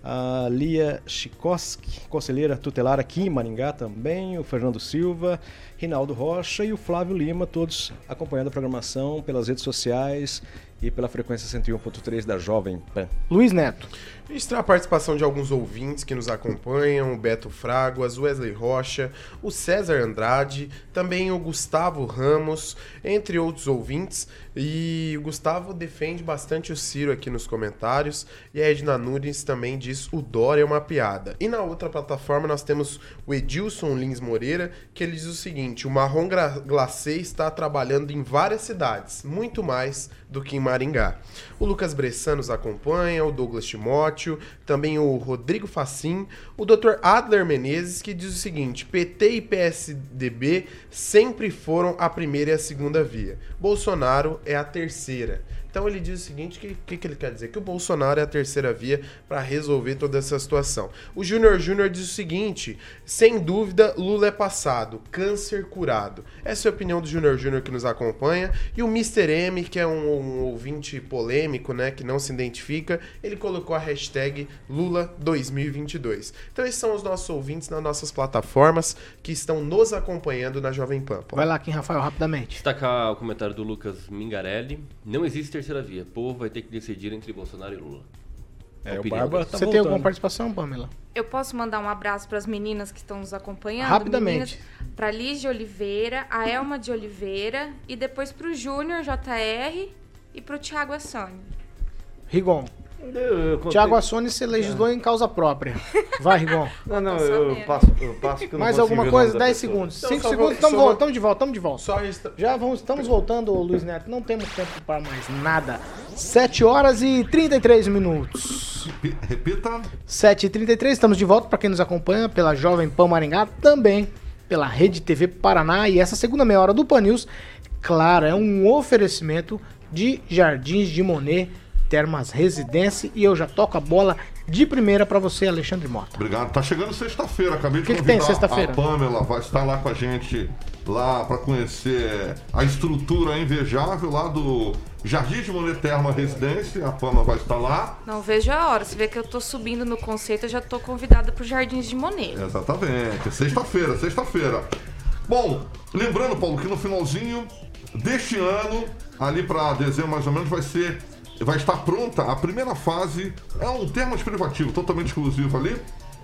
a Lia Chikoski, conselheira tutelar aqui em Maringá também, o Fernando Silva, Rinaldo Rocha e o Flávio Lima, todos acompanhando a programação pelas redes sociais e pela frequência 101.3 da Jovem Pan. Luiz Neto. Registrar a participação de alguns ouvintes que nos acompanham, o Beto Fraguas, Wesley Rocha, o César Andrade, também o Gustavo Ramos, entre outros ouvintes. E o Gustavo defende bastante o Ciro aqui nos comentários. E a Edna Nunes também diz o Dória é uma piada. E na outra plataforma nós temos o Edilson Lins Moreira, que ele diz o seguinte: o Marrom Glacê está trabalhando em várias cidades, muito mais do que em Maringá. O Lucas Bressan nos acompanha, o Douglas Timóteo, também o Rodrigo Facim, o Dr. Adler Menezes, que diz o seguinte: PT e PSDB sempre foram a primeira e a segunda via. Bolsonaro é a terceira. Então ele diz o seguinte: o que, que, que, ele quer dizer? Que o Bolsonaro é a terceira via para resolver toda essa situação. O Júnior Júnior diz o seguinte: sem dúvida, Lula é passado, câncer curado. Essa é a opinião do Júnior Júnior que nos acompanha. E o Mr. M, que é um, um, ouvinte polêmico, né? Que não se identifica, ele colocou a hashtag Lula 2022. Então esses são os nossos ouvintes nas nossas plataformas que estão nos acompanhando na Jovem Pan. Vai lá, Kim Rafael, rapidamente. Destacar o comentário do Lucas Mingarelli. Não existe terceira via. O povo vai ter que decidir entre Bolsonaro e Lula. É, o Barba tá Você voltando. tem alguma participação, Pamela? Eu posso mandar um abraço para as meninas que estão nos acompanhando? Rapidamente. Para Liz de Oliveira, a Elma de Oliveira e depois para o Júnior JR e para o Thiago Assani. Rigon. Tiago Assone se legislou é. em causa própria. Vai, Rigon. Não, não, eu passo, eu passo que eu Mais alguma coisa? 10 segundos. 5 então, segundos, estamos vou... de volta, estamos de volta. Só Já vamos, estamos voltando, Luiz Neto. Não temos tempo para mais nada. 7 horas e 33 minutos. Repita. 7 e 33 estamos de volta para quem nos acompanha pela Jovem Pan Maringá, também pela Rede TV Paraná. E essa segunda meia hora do Pan News, claro, é um oferecimento de Jardins de Monet Termas Residência e eu já toco a bola de primeira para você, Alexandre Mota. Obrigado. Tá chegando sexta-feira, acabei de que convidar que tem sexta-feira? a Pamela, vai estar lá com a gente lá para conhecer a estrutura invejável lá do Jardim de Monet Terma Residência, a Pamela vai estar lá. Não vejo a hora, você vê que eu tô subindo no conceito, eu já tô convidada pro Jardins de Monet. Exatamente, sexta-feira, sexta-feira. Bom, lembrando, Paulo, que no finalzinho deste ano, ali para dezembro mais ou menos, vai ser vai estar pronta a primeira fase, é um termo privativo totalmente exclusivo ali,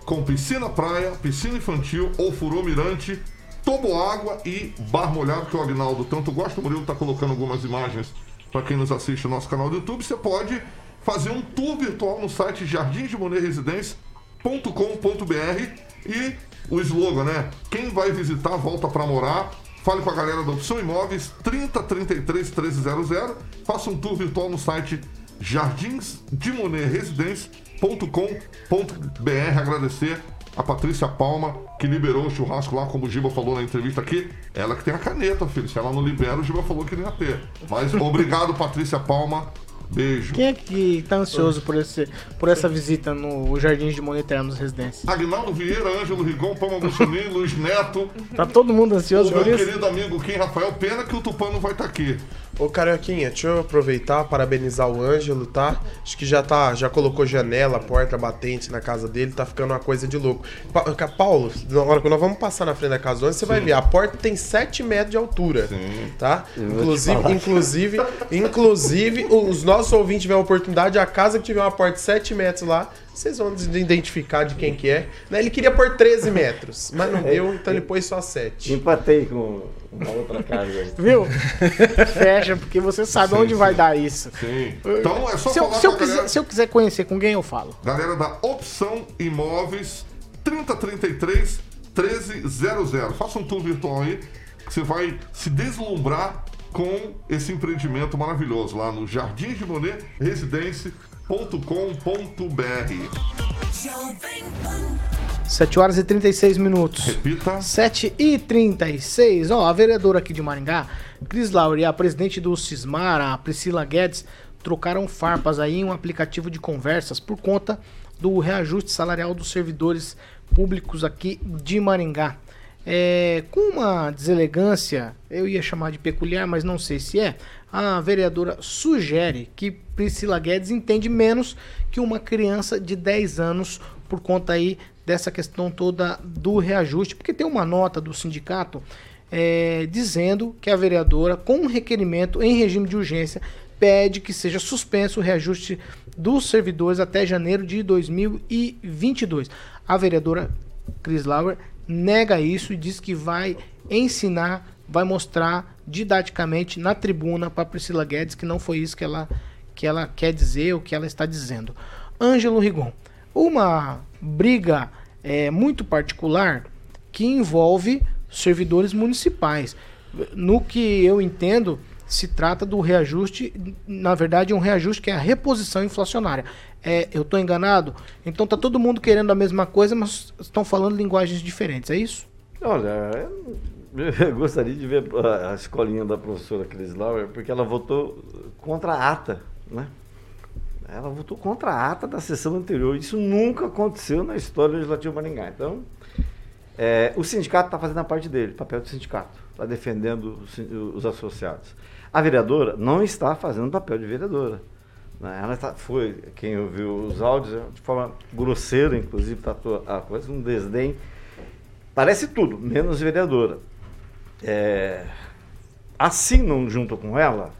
com piscina praia, piscina infantil, ofurô mirante, toboágua e bar molhado, que o Agnaldo tanto gosta. O Murilo está colocando algumas imagens para quem nos assiste no nosso canal do YouTube. Você pode fazer um tour virtual no site jardinsdemonerresidência.com.br e o slogan, né? Quem vai visitar, volta para morar. Fale com a galera da Opção Imóveis 3033 1300. Faça um tour virtual no site jardinsdemonerresidência.com.br. Agradecer a Patrícia Palma, que liberou o churrasco lá, como o Giba falou na entrevista aqui. Ela que tem a caneta, filho. Se ela não libera, o Giba falou que não ia ter. Mas obrigado, Patrícia Palma. Beijo. Quem é que tá ansioso por, esse, por essa visita no Jardins de Moneternos Residência? Agnaldo Vieira, Ângelo Rigon, Palma Mussolini, Luiz Neto. Tá todo mundo ansioso o por meu isso? querido amigo Kim Rafael. Pena que o Tupã não vai estar aqui. Ô Carioquinha, deixa eu aproveitar, parabenizar o Ângelo, tá? Acho que já tá, já colocou janela, porta batente na casa dele, tá ficando uma coisa de louco. Pa Paulo, na hora que nós vamos passar na frente da casa do Ângelo, você vai ver, a porta tem 7 metros de altura, tá? vou te Inclusive, inclusive, inclusive, os nossos ouvintes tiverem a oportunidade, a casa que tiver uma porta de 7 metros lá, vocês vão identificar de quem que é. Né, Ele queria pôr 13 metros, mas não deu, então ele pôs só 7. Empatei com uma outra casa. Viu? Fecha, porque você sabe onde vai dar isso. Sim. Então é só Se eu, falar se eu com a quiser, galera. se eu quiser conhecer com quem eu falo. Galera da Opção Imóveis 3033 1300. Faça um tour virtual aí que você vai se deslumbrar com esse empreendimento maravilhoso lá no Jardim de Monet Residência.com.br. 7 horas e 36 minutos. Repita. 7 e 36. Ó, a vereadora aqui de Maringá, Cris Laura e a presidente do Cismar, a Priscila Guedes, trocaram farpas aí em um aplicativo de conversas por conta do reajuste salarial dos servidores públicos aqui de Maringá. É, com uma deselegância, eu ia chamar de peculiar, mas não sei se é, a vereadora sugere que Priscila Guedes entende menos que uma criança de 10 anos por conta aí dessa questão toda do reajuste, porque tem uma nota do sindicato é, dizendo que a vereadora, com um requerimento em regime de urgência, pede que seja suspenso o reajuste dos servidores até janeiro de 2022. A vereadora Chris Lauer nega isso e diz que vai ensinar, vai mostrar didaticamente na tribuna para Priscila Guedes que não foi isso que ela, que ela quer dizer ou que ela está dizendo. Ângelo Rigon, uma briga é, muito particular que envolve servidores municipais. No que eu entendo, se trata do reajuste, na verdade, um reajuste que é a reposição inflacionária. É, eu estou enganado? Então tá todo mundo querendo a mesma coisa, mas estão falando linguagens diferentes, é isso? Olha, eu gostaria de ver a, escolinha da professora Cris Lauer, porque ela votou contra a ata, né? Ela votou contra a ata da sessão anterior. Isso nunca aconteceu na história legislativa de Maringá. Então, é, o sindicato está fazendo a parte dele, papel do sindicato, está defendendo os, os associados. A vereadora não está fazendo o papel de vereadora. Né? Ela está, foi, quem ouviu os áudios, de forma grosseira, inclusive, tratou a coisa, um desdém. Parece tudo, menos vereadora. É, assinam junto com ela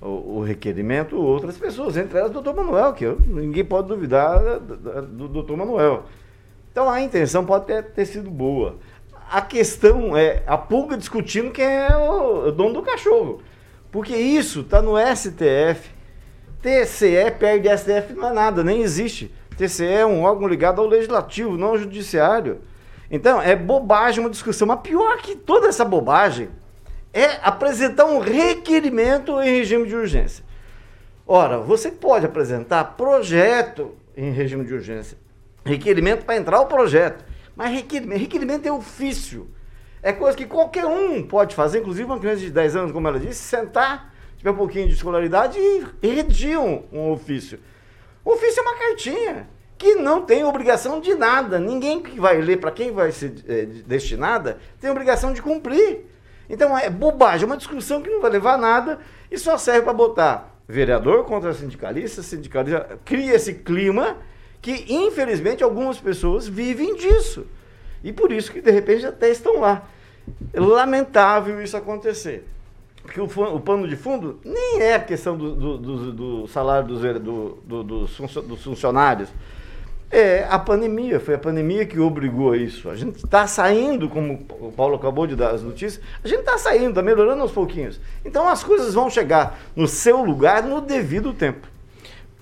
o, o requerimento outras pessoas, entre elas o doutor Manuel, que eu- ninguém pode duvidar da- da- do doutor Manuel. Então a intenção pode ter, ter sido boa. A questão é a pulga discutindo quem é o, o dono do cachorro. Porque isso está no STF. TCE perde STF não é nada, nem existe. TCE é um órgão ligado ao legislativo, não ao judiciário. Então, é bobagem uma discussão. Mas pior que toda essa bobagem é apresentar um requerimento em regime de urgência. Ora, você pode apresentar projeto em regime de urgência, requerimento para entrar o projeto, mas requerimento, requerimento é ofício. É coisa que qualquer um pode fazer, inclusive uma criança de 10 anos, como ela disse, sentar, tiver um pouquinho de escolaridade redigir um, ofício. O ofício é uma cartinha que não tem obrigação de nada. Ninguém que vai ler, para quem vai ser eh, destinada, tem obrigação de cumprir. Então é bobagem, é uma discussão que não vai levar a nada e só serve para botar vereador contra sindicalista, sindicalista. Cria esse clima que, infelizmente, algumas pessoas vivem disso. E por isso que, de repente, até estão lá. É lamentável isso acontecer. Porque o, o pano de fundo nem é a questão do, do- do- do salário dos, dos funcio- dos funcionários. É a pandemia, foi a pandemia que obrigou a isso. A gente está saindo, como o Paulo acabou de dar as notícias, a gente está saindo, está melhorando aos pouquinhos. Então as coisas vão chegar no seu lugar no devido tempo.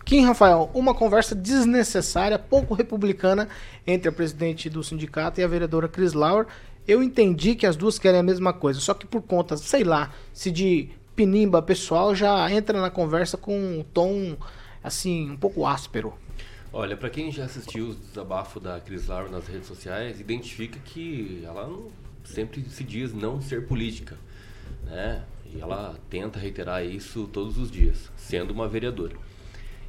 Kim Rafael, uma conversa desnecessária, pouco republicana entre a presidente do sindicato e a vereadora Chris Lauer. Eu entendi que as duas querem a mesma coisa, só que por conta, sei lá, se de pinimba pessoal já entra na conversa com um tom assim, um pouco áspero. Olha, pra quem já assistiu os desabafos da Cris Laura nas redes sociais, identifica que ela sempre se diz não ser política, né? E ela tenta reiterar isso todos os dias, sendo uma vereadora.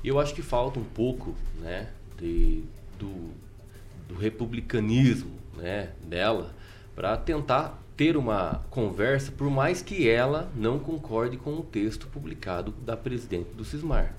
E eu acho que falta um pouco, né, de, do, do republicanismo, né, dela, para tentar ter uma conversa, por mais que ela não concorde com o texto publicado da presidente do Cismar.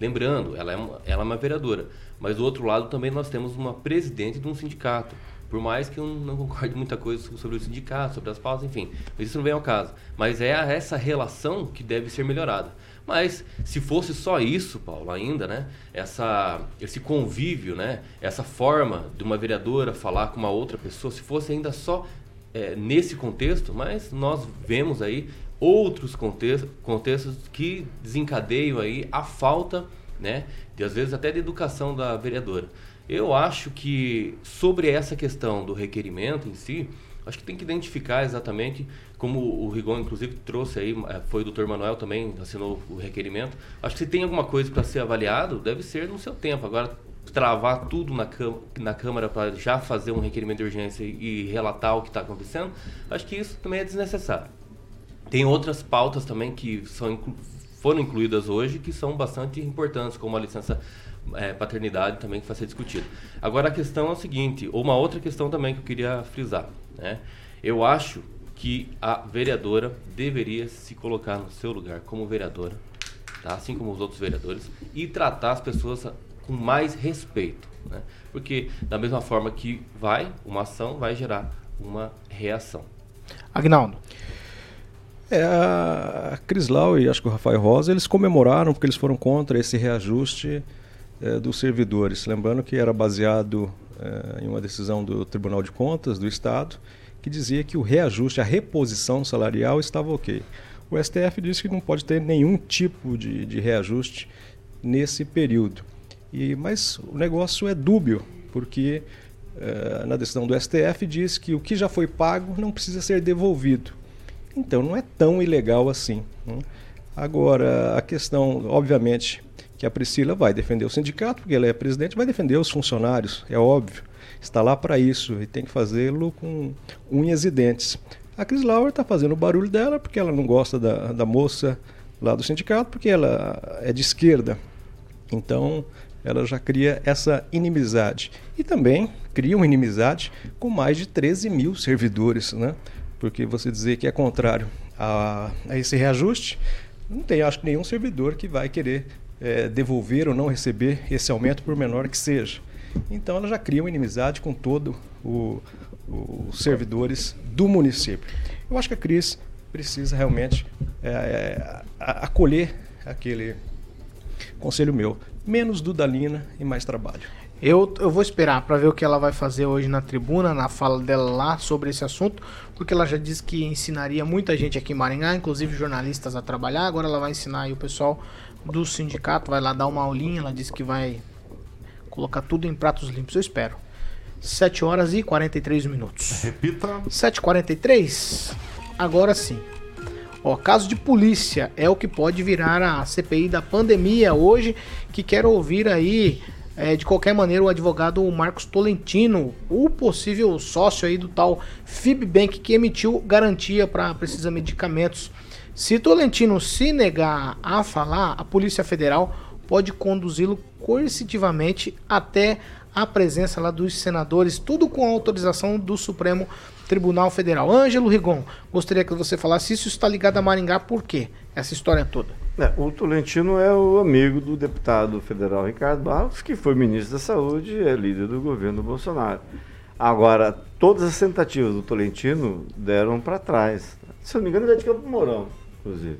Lembrando, ela é, uma, ela é uma vereadora, mas do outro lado também nós temos uma presidente de um sindicato. Por mais que eu não concorde muita coisa sobre o sindicato, sobre as pautas, enfim, mas isso não vem ao caso. Mas é essa relação que deve ser melhorada. Mas se fosse só isso, Paulo, ainda, né? Essa, esse convívio, né? Essa forma de uma vereadora falar com uma outra pessoa, se fosse ainda só é, nesse contexto, mas nós vemos aí outros contextos, contextos que desencadeiam aí a falta, né, de às vezes até de educação da vereadora. Eu acho que sobre essa questão do requerimento em si, acho que tem que identificar exatamente como o Rigon inclusive trouxe aí, eh, foi o Dr. Manuel também assinou o requerimento. Acho que se tem alguma coisa para ser avaliado, deve ser no seu tempo. Agora travar tudo na, na Câmara para já fazer um requerimento de urgência e relatar o que está acontecendo, acho que isso também é desnecessário. Tem outras pautas também que são inclu foram incluídas hoje que são bastante importantes, como a licença eh, paternidade também que vai ser discutida. Agora a questão é o seguinte, ou uma outra questão também que eu queria frisar, né? Eu acho que a vereadora deveria se colocar no seu lugar como vereadora, tá? assim como os outros vereadores, e tratar as pessoas com mais respeito. Né? Porque, da mesma forma que vai, uma ação vai gerar uma reação. Agnaldo. É, a Cris Lau e acho que o Rafael Rosa, eles comemoraram porque eles foram contra esse reajuste é, dos servidores. Lembrando que era baseado é, em uma decisão do Tribunal de Contas do Estado que dizia que o reajuste, a reposição salarial estava ok. O STF disse que não pode ter nenhum tipo de, de reajuste nesse período. E, mas o negócio é dúbio, porque eh, na decisão do STF diz que o que já foi pago não precisa ser devolvido. Então não é tão ilegal assim. Né? Agora, a questão, obviamente, que a Priscila vai defender o sindicato, porque ela é presidente, vai defender os funcionários, é óbvio. Está lá para isso e tem que fazê-lo com unhas e dentes. A Cris Lauer está fazendo o barulho dela porque ela não gosta da, da moça lá do sindicato, porque ela é de esquerda. Então, ela já cria essa inimizade. E também cria uma inimizade com mais de 13 mil servidores, né? Porque você dizer que é contrário a, a esse reajuste, não tem, acho que, nenhum servidor que vai querer é, devolver ou não receber esse aumento, por menor que seja. Então, ela já cria uma inimizade com todo o, os servidores do município. Eu acho que a Cris precisa realmente é, é, acolher aquele conselho meu, menos Dudalina e mais trabalho. Eu, eu vou esperar para ver o que ela vai fazer hoje na tribuna, na fala dela lá sobre esse assunto, porque ela já disse que ensinaria muita gente aqui em Maringá, inclusive jornalistas a trabalhar. Agora ela vai ensinar aí o pessoal do sindicato, vai lá dar uma aulinha. Ela disse que vai colocar tudo em pratos limpos. Eu espero. 7 horas e 43 minutos. Repita. 7h43. Agora sim. Ó, caso de polícia é o que pode virar a CPI da pandemia hoje, que quero ouvir aí, é, de qualquer maneira, o advogado Marcos Tolentino, o possível sócio aí do tal Fibbank que emitiu garantia para precisa medicamentos. Se Tolentino se negar a falar, a Polícia Federal pode conduzi-lo coercitivamente até a presença lá dos senadores, tudo com autorização do Supremo Tribunal Federal. Ângelo Rigon, gostaria que você falasse isso está ligado a Maringá, por quê? Essa história toda. É, o Tolentino é o amigo do deputado federal Ricardo Barros, que foi ministro da Saúde e é líder do governo Bolsonaro. Agora, todas as tentativas do Tolentino deram para trás. Se eu não me engano, ele é de Campo Mourão. inclusive.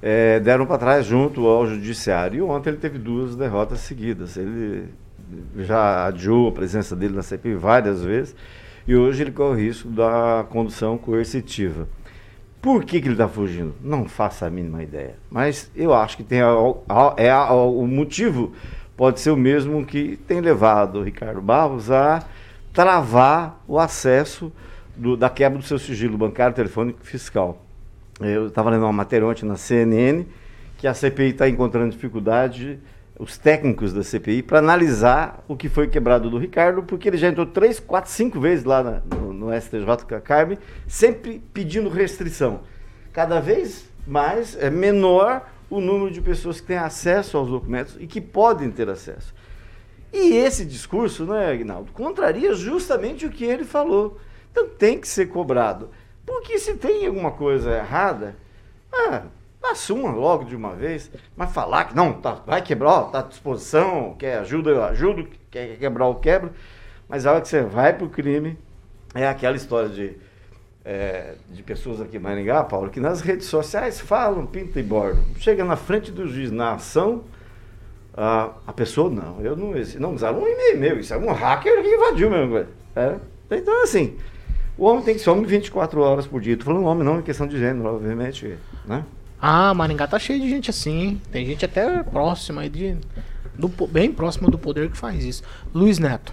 É, deram para trás junto ao judiciário. E ontem ele teve duas derrotas seguidas. Ele já adiou a presença dele na CPI várias vezes e hoje ele corre o risco da condução coercitiva. Por que, que ele está fugindo? Não faço a mínima ideia. Mas eu acho que tem a, a, é a, o motivo pode ser o mesmo que tem levado o Ricardo Barros a travar o acesso do, da quebra do seu sigilo bancário, telefônico e fiscal. Eu estava lendo uma matéria ontem na CNN que a CPI está encontrando dificuldade os técnicos da CPI para analisar o que foi quebrado do Ricardo, porque ele já entrou três, quatro, cinco vezes lá na, no, no STJ com a Carme, sempre pedindo restrição. Cada vez mais é menor o número de pessoas que têm acesso aos documentos e que podem ter acesso. E esse discurso, né, Agnaldo, contraria justamente o que ele falou. Então tem que ser cobrado. Porque se tem alguma coisa errada, ah, assuma logo de uma vez, mas falar que não, tá, vai quebrar, ó, tá à disposição, quer ajuda, eu ajudo, quer quebrar, eu quebro, mas a hora que você vai pro crime, é aquela história de, é, de pessoas aqui em Maringá, Paulo, que nas redes sociais falam, pinta e bordo, chega na frente do juiz na ação, a, a pessoa, não, eu não, não usaram um e-mail meu, isso é um hacker que invadiu mesmo, é, então assim, o homem tem que ser homem 24 horas por dia, tô falando homem não em questão de gênero, obviamente, né? Ah, Maringá tá cheio de gente assim? Tem gente até próxima aí de. Do, bem próxima do poder que faz isso. Luiz Neto.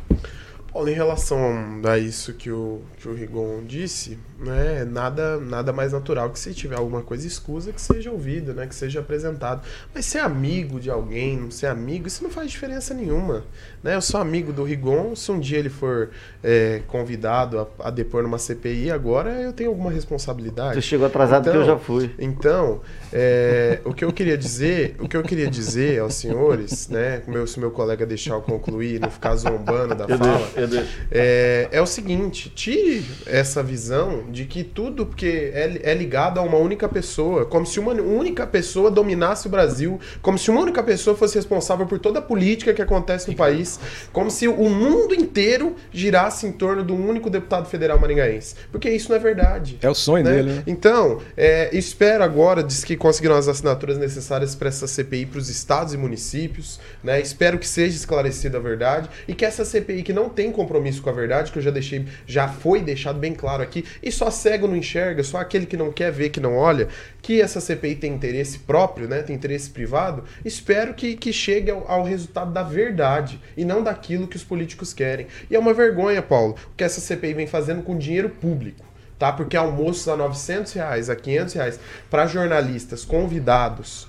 Paulo, em relação a isso que o, que o Rigon disse, né, nada, nada mais natural que se tiver alguma coisa escusa que seja ouvida, né, que seja apresentado. Mas ser amigo de alguém, não ser amigo, isso não faz diferença nenhuma. Né? Eu sou amigo do Rigon, se um dia ele for é, convidado a, a, depor numa CPI, agora eu tenho alguma responsabilidade. Você chegou atrasado então, que eu já fui. Então, é, o que eu queria dizer, o que eu queria dizer aos senhores, né, meu, se meu colega deixar eu concluir, não ficar zombando da eu fala, deixo, eu. É, é o seguinte, tire essa visão de que tudo porque é, é ligado a uma única pessoa, como se uma única pessoa dominasse o Brasil, como se uma única pessoa fosse responsável por toda a política que acontece no país, como se o mundo inteiro girasse em torno de um único deputado federal maringaense. Porque isso não é verdade. É o sonho né? dele. Né? Então, é, espero agora, diz que conseguiram as assinaturas necessárias para essa CPI para os estados e municípios, né? Espero que seja esclarecida a verdade e que essa CPI que não tem compromisso com a verdade, que eu já deixei, já foi deixado bem claro aqui, e só cego não enxerga, só aquele que não quer ver, que não olha, que essa CPI tem interesse próprio, né? Tem interesse privado. Espero que, que chegue ao, ao resultado da verdade e não daquilo que os políticos querem. E é uma vergonha, Paulo, o que essa CPI vem fazendo com dinheiro público. Tá? Porque almoços a 900 reais, a 500 reais para jornalistas convidados,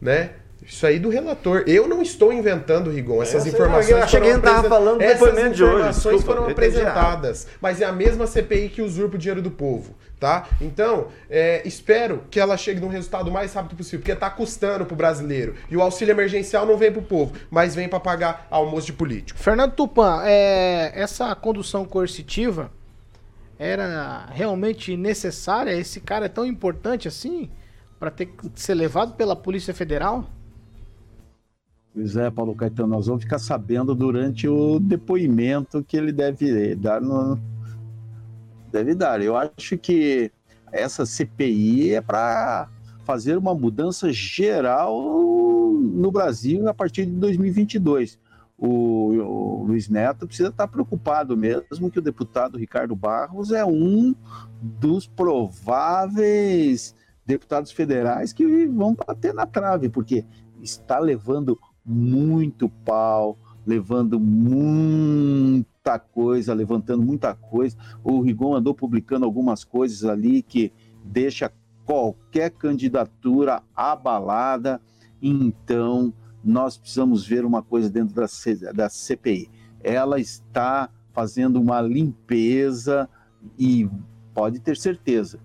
né? Isso aí do relator. Eu não estou inventando, Rigon. Essas eu informações eu achei que tava falando Essas de hoje. informações Desculpa, foram apresentadas. Mas é a mesma CPI que usurpa o dinheiro do povo. Tá? Então, é, espero que ela chegue num resultado mais rápido possível, porque está custando pro brasileiro. E o auxílio emergencial não vem pro povo, mas vem para pagar almoço de político. Fernando Tupan, é, essa condução coercitiva era realmente necessária? Esse cara é tão importante assim para ter que ser levado pela Polícia Federal? Pois é, Paulo Caetano, nós vamos ficar sabendo durante o depoimento que ele deve dar no. Deve dar. Eu acho que essa CPI é para fazer uma mudança geral no Brasil a partir de 2022. O, o, Luiz Neto precisa estar preocupado mesmo que o deputado Ricardo Barros é um dos prováveis deputados federais que vão bater na trave, porque está levando muito pau, levando muita coisa, levantando muita coisa. O Rigon andou publicando algumas coisas ali que deixa qualquer candidatura abalada. Então, nós precisamos ver uma coisa dentro da, da CPI. Ela está fazendo uma limpeza e pode ter certeza,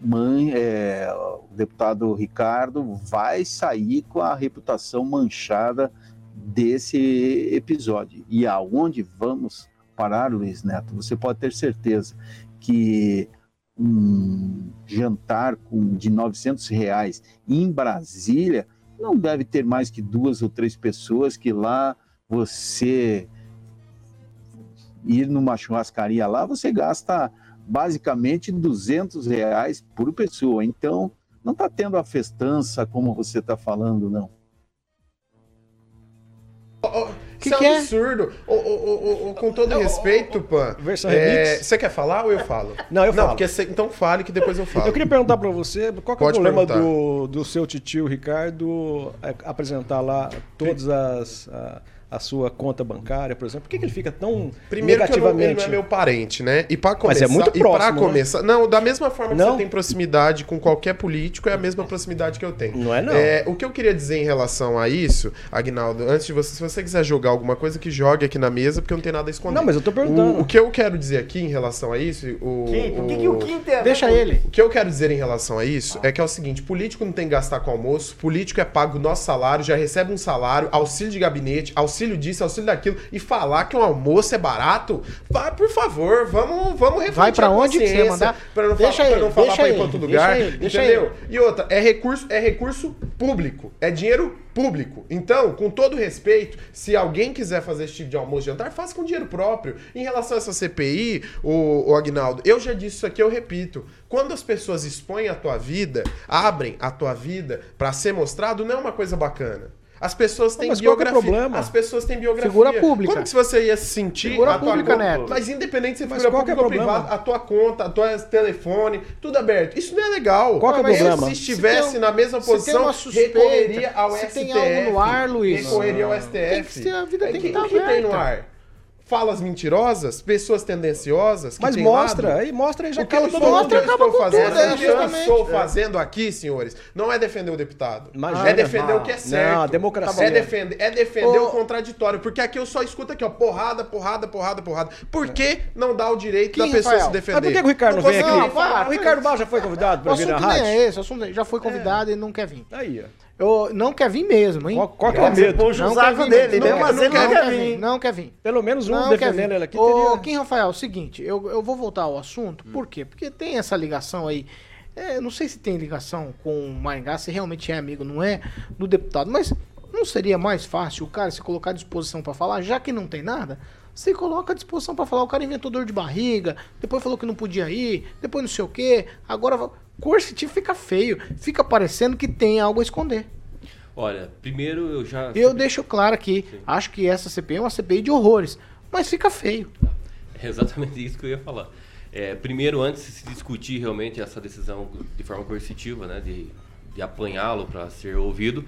mãe, é, o deputado Ricardo vai sair com a reputação manchada desse episódio. E aonde vamos parar, Luiz Neto? Você pode ter certeza que um jantar com, de 900 reais em Brasília não deve ter mais que duas ou três pessoas que lá você ir numa churrascaria lá, você gasta basicamente 200 reais por pessoa. Então, não está tendo a festança como você está falando, não. Que Isso que é, é absurdo. O, o, o, com todo respeito, Pan. Versão é, Você quer falar ou eu falo? Não, eu falo. Não, porque cê, então fale que depois eu falo. Eu queria perguntar para você, qual que é o problema do, do seu tio Ricardo é, apresentar lá todas as... A a sua conta bancária, por exemplo? Por que, que ele fica tão Primeiro negativamente... que ele não é meu parente, né? E para começar, Mas é muito próximo, e para né? começar, não, da mesma forma que Não? você tem proximidade com qualquer político, é a mesma proximidade que eu tenho. Não é não. o que eu queria dizer em relação a isso, Agnaldo, antes de você, se você quiser jogar alguma coisa que jogue aqui na mesa, porque eu não tenho nada a esconder. Não, mas eu tô perguntando. O, o que eu quero dizer aqui em relação a isso, o Kim, por que, o- que o Kim tem a ver Deixa ele. o que eu quero dizer em relação a isso é que é o seguinte: político não tem que gastar com almoço, político é pago o nosso salário, já recebe um salário, auxílio de gabinete, auxílio disso, auxílio daquilo, e falar que um almoço é barato, vai, por favor, vamos, vamos refletir. Vai pra onde que você mandar? Pra não, Deixa fa- pra ele, não falar pra ir pra outro deixa lugar, ele, deixa entendeu? ele. E outra, é recurso, é recurso público, é dinheiro público. Então, com todo respeito, se alguém quiser fazer esse tipo de almoço jantar, faça com dinheiro próprio. Em relação a essa CPI, o, o Agnaldo, eu já disse isso aqui, eu repito. Quando as pessoas expõem a tua vida, abrem a tua vida pra ser mostrado, não é uma coisa bacana. As pessoas têm mas qual que é o biografia. problema? As pessoas têm biografia. Figura pública. Como que você ia se sentir Figura a tua pública, conta- Neto. Mas independente de ser Mas figura qual que é pública ou o problema? privada, a tua conta, a tua telefone, tudo aberto. Isso não é legal. Qual que é o Mas problema? Se estivesse Se tem um- na mesma se tem posição, suspeita, recorreria ao se STF. tem algo no ar, Luiz. Recorreria ao STF. Tem que ser- a vida tem que o tá que tem no aberta. ar? Falas mentirosas, pessoas tendenciosas, que Mas mostra, lado. aí mostra aí, já O que estou, todo mundo. Mostra, o que eu acaba estou com fazendo, tudo, é, o que eu estou fazendo aqui, senhores, não é defender o deputado. Imagina. é defender o que é certo. Não, a democracia. É defender, é defender Ô- o contraditório. Porque aqui eu só escuto aqui, ó, porrada, porrada, porrada, porrada. Por que não dá o direito Quem, da pessoa Rafael? se defender? Mas por que que o Ricardo não Não vem aqui? falar. o Ricardo Barra já foi convidado para vir na rádio? é esse, o assunto nem- já foi convidado e não quer vir. Aí, ó. Eu, não quer vir mesmo, hein? Qual, qual que é o medo? puxa o Não saco quer vir dele, mesmo. né? Não, Mas não ele não quer vir. Não quer vir. Pelo menos um Não defendendo vir. ele aqui Ô, teria... Kim Rafael, é o seguinte, eu, eu vou voltar ao assunto, por quê? Porque tem essa ligação aí, é, não sei se tem ligação com o Maringá, se realmente é amigo, não é, do deputado, mas não seria mais fácil o cara se colocar à disposição pra falar, já que não tem nada? Você coloca à disposição pra falar, o cara inventou dor de barriga, depois falou que não podia ir, depois não sei o quê, agora coercitivo fica feio, fica parecendo que tem algo a esconder. Olha, primeiro eu já. Eu deixo claro aqui, acho que essa CPI é uma CPI de horrores, mas fica feio. É exatamente isso que eu ia falar. É, primeiro, antes de se discutir realmente essa decisão de forma coercitiva, né, de, de apanhá-lo para ser ouvido,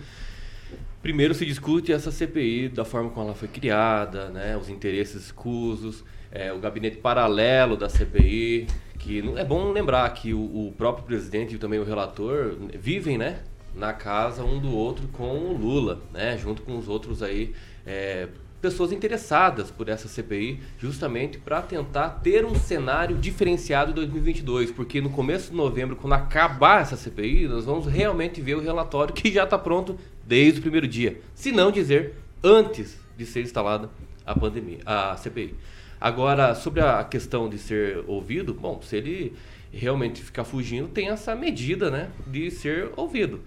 primeiro se discute essa CPI da forma como ela foi criada, né, os interesses escusos, é, o gabinete paralelo da CPI, que é bom lembrar que o, o próprio presidente e também o relator vivem, né, na casa um do outro com o Lula, né, junto com os outros aí é, pessoas interessadas por essa CPI, justamente para tentar ter um cenário diferenciado em 2022, porque no começo de novembro, quando acabar essa CPI, nós vamos realmente ver o relatório que já está pronto desde o primeiro dia, se não dizer antes de ser instalada a pandemia, a CPI. Agora, sobre a questão de ser ouvido, bom, se ele realmente ficar fugindo, tem essa medida, né, de ser ouvido.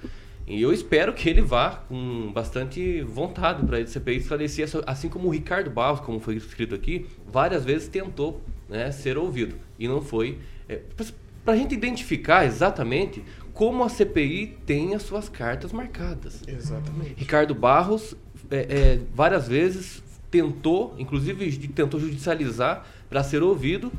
E eu espero que ele vá com bastante vontade para a CPI esclarecer, assim como o Ricardo Barros, como foi escrito aqui, várias vezes tentou né, ser ouvido e não foi. para a gente identificar exatamente como a CPI tem as suas cartas marcadas. Exatamente. Ricardo Barros é, é, várias vezes tentou, inclusive tentou judicializar para ser ouvido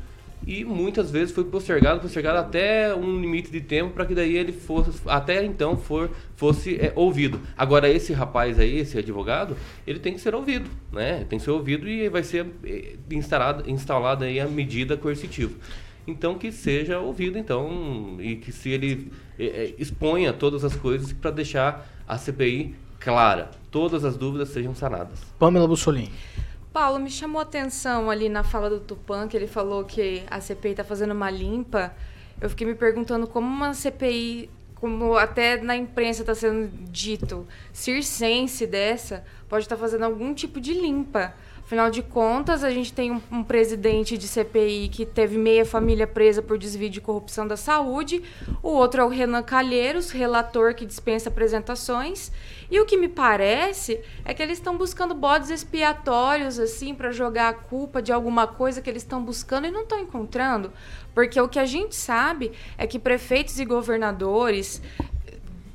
e muitas vezes foi postergado, postergado até um limite de tempo para que daí ele fosse, até então for, fosse é, ouvido. Agora esse rapaz aí, esse advogado, ele tem que ser ouvido, né? Tem que ser ouvido e vai ser é, instalada, instalada aí a medida coercitiva. Então que seja ouvido então e que se ele é, é, exponha todas as coisas para deixar a CPI clara, todas as dúvidas sejam sanadas. Pamela Bussolini. Paulo, me chamou a atenção ali na fala do Tupan, que ele falou que a CPI está fazendo uma limpa. Eu fiquei me perguntando como uma CPI, como até na imprensa está sendo dito, circense dessa, pode estar fazendo algum tipo de limpa. Afinal de contas, a gente tem um, um presidente de CPI que teve meia família presa por desvio de corrupção da saúde. O outro é o Renan Calheiros, relator que dispensa apresentações. E o que me parece é que eles estão buscando bodes expiatórios, assim, para jogar a culpa de alguma coisa que eles estão buscando e não estão encontrando. Porque o que a gente sabe é que prefeitos e governadores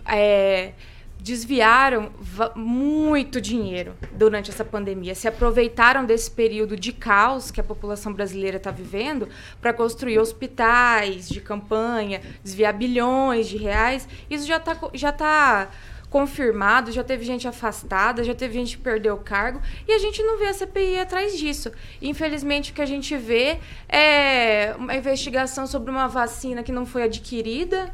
é, desviaram muito dinheiro durante essa pandemia, se aproveitaram desse período de caos que a população brasileira está vivendo para construir hospitais de campanha, desviar bilhões de reais. Isso já está já tá confirmado, já teve gente afastada, já teve gente que perdeu o cargo e a gente não vê a CPI atrás disso. Infelizmente, o que a gente vê é uma investigação sobre uma vacina que não foi adquirida,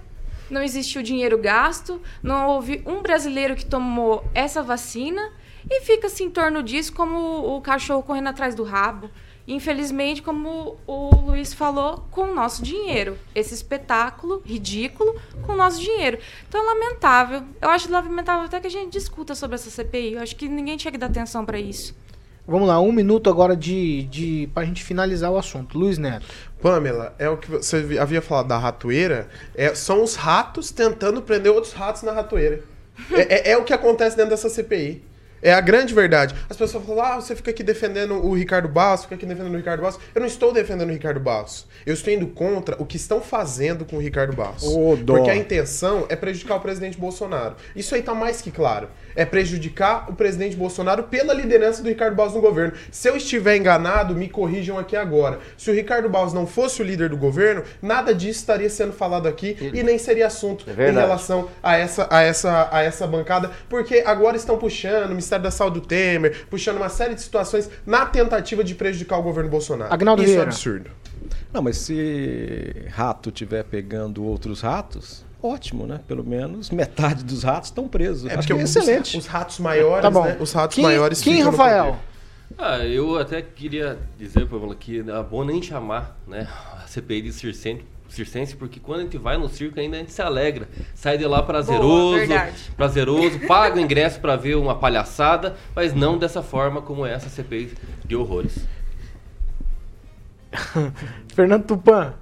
não existiu dinheiro gasto, não houve um brasileiro que tomou essa vacina e fica-se em torno disso como o cachorro correndo atrás do rabo. Infelizmente, como o Luiz falou, com o nosso dinheiro. Esse espetáculo ridículo com o nosso dinheiro. Então é lamentável. Eu acho lamentável até que a gente discuta sobre essa CPI. Eu acho que ninguém tinha que dar atenção para isso. Vamos lá, um minuto agora de, de pra gente finalizar o assunto. Luiz Neto. Pamela, é o que você vi- havia falado da ratoeira. É, são os ratos tentando prender outros ratos na ratoeira. É, é- é o que acontece dentro dessa CPI. É a grande verdade. As pessoas falam, ah, você fica aqui defendendo o Ricardo Barros, fica aqui defendendo o Ricardo Barros. Eu não estou defendendo o Ricardo Barros. Eu estou indo contra o que estão fazendo com o Ricardo Barros. Dó. Porque a intenção é prejudicar o presidente Bolsonaro. Isso aí tá mais que claro. É prejudicar o presidente Bolsonaro pela liderança do Ricardo Barros no governo. Se eu estiver enganado, me corrijam aqui agora. Se o Ricardo Barros não fosse o líder do governo, nada disso estaria sendo falado aqui e nem seria assunto É em relação a essa, a, essa, a essa bancada, porque agora estão puxando o Ministério da Saúde do Temer, puxando uma série de situações na tentativa de prejudicar o governo Bolsonaro. Agnaldo Isso é Vieira. absurdo. Não, mas se rato estiver pegando outros ratos, ótimo, né? Pelo menos metade dos ratos estão presos. Acho que é os- excelente. Os, ratos maiores, Tá bom. né? Os ratos Quem- maiores quem, Rafael? Ah, eu até queria dizer, Pamela, que é bom nem chamar né, a CPI de circense, circense, porque quando a gente vai no circo ainda a gente se alegra. Sai de lá prazeroso, verdade. prazeroso, paga o ingresso para ver uma palhaçada, mas não dessa forma como essa CPI de horrores. Fernando Tupan.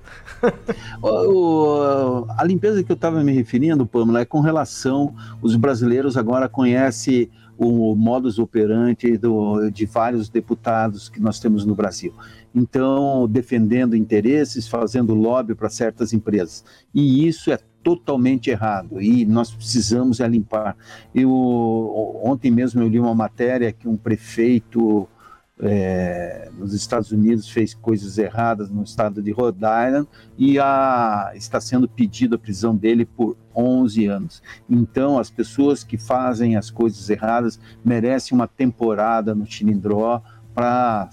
O- a limpeza que eu estava me referindo, Pamela, é com relação. Os brasileiros agora conhecem o modus operandi do- de vários deputados que nós temos no Brasil. Então, defendendo interesses, fazendo lobby para certas empresas. E isso é totalmente errado e nós precisamos é limpar. Eu, ontem mesmo eu li uma matéria que um prefeito é, nos Estados Unidos fez coisas erradas no estado de Rhode Island e a, está sendo pedido a prisão dele por 11 anos. Então, as pessoas que fazem as coisas erradas merecem uma temporada no Chilindró para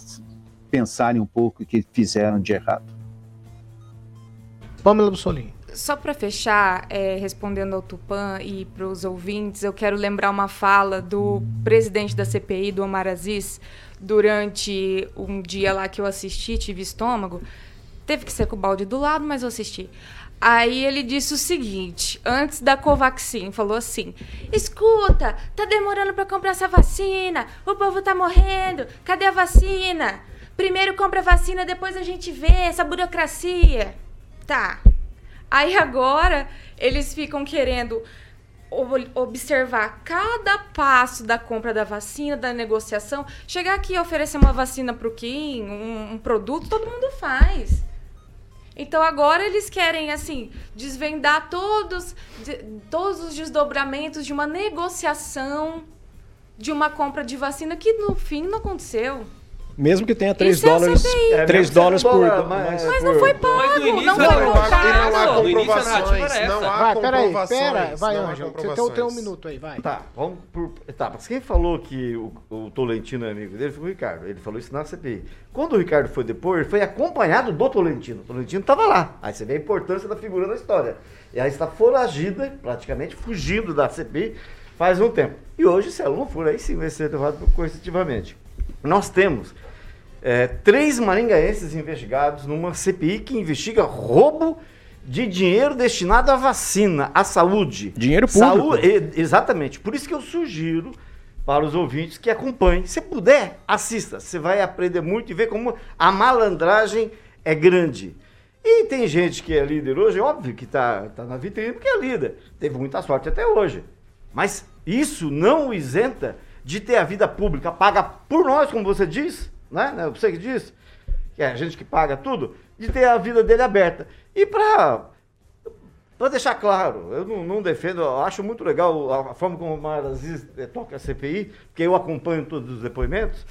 pensarem um pouco o que fizeram de errado. Pamela Bussolini. Só para fechar, é, respondendo ao Tupã e para os ouvintes, eu quero lembrar uma fala do presidente da CPI, do Omar Aziz, durante um dia lá que eu assisti, tive estômago. Teve que ser com o balde do lado, mas eu assisti. Aí ele disse o seguinte, antes da Covaxin, falou assim: "Escuta, tá demorando para comprar essa vacina. O povo tá morrendo. Cadê a vacina? Primeiro compra a vacina, depois a gente vê essa burocracia." Tá. Aí agora eles ficam querendo ob- observar cada passo da compra da vacina, da negociação. Chegar aqui e oferecer uma vacina pro Kim, um, um produto, todo mundo faz. Então agora eles querem assim desvendar todos, de- todos os desdobramentos de uma negociação de uma compra de vacina que no fim não aconteceu. Mesmo que tenha 3 Isso é dólares, CPI. É, 3 mesmo dólares por. dólar, mas- Mas não foi pago, Mas início não foi. E não há comprovações. Não há Vai, peraí, pera. Vai, Ângelo. Você tem, tem um minuto aí, vai. Tá, vamos por. Tá, mas quem falou que o, o Tolentino é amigo dele foi o Ricardo. Ele falou isso na CPI. Quando o Ricardo foi depor, ele foi acompanhado do Tolentino. O Tolentino estava lá. Aí você vê a importância da figura na história. E aí está foragida, praticamente fugindo da CPI faz um tempo. E hoje, se ela não for, aí sim vai ser levado coercitivamente. Nós temos é, três maringaenses investigados numa CPI que investiga roubo de dinheiro destinado à vacina, à saúde. Dinheiro público. Saú- e- exatamente. Por isso que eu sugiro para os ouvintes que acompanhem. Se puder, assista. Você vai aprender muito e ver como a malandragem é grande. E tem gente que é líder hoje, óbvio que está tá na vitrine porque é líder. Teve muita sorte até hoje. Mas isso não o isenta de ter a vida pública paga por nós, como você diz, né? Você que diz, que é a gente que paga tudo, de ter a vida dele aberta. E para Para deixar claro, eu não, não defendo, eu acho muito legal a, a forma como o Mar Aziz eh, toca a CPI, porque eu acompanho todos os depoimentos.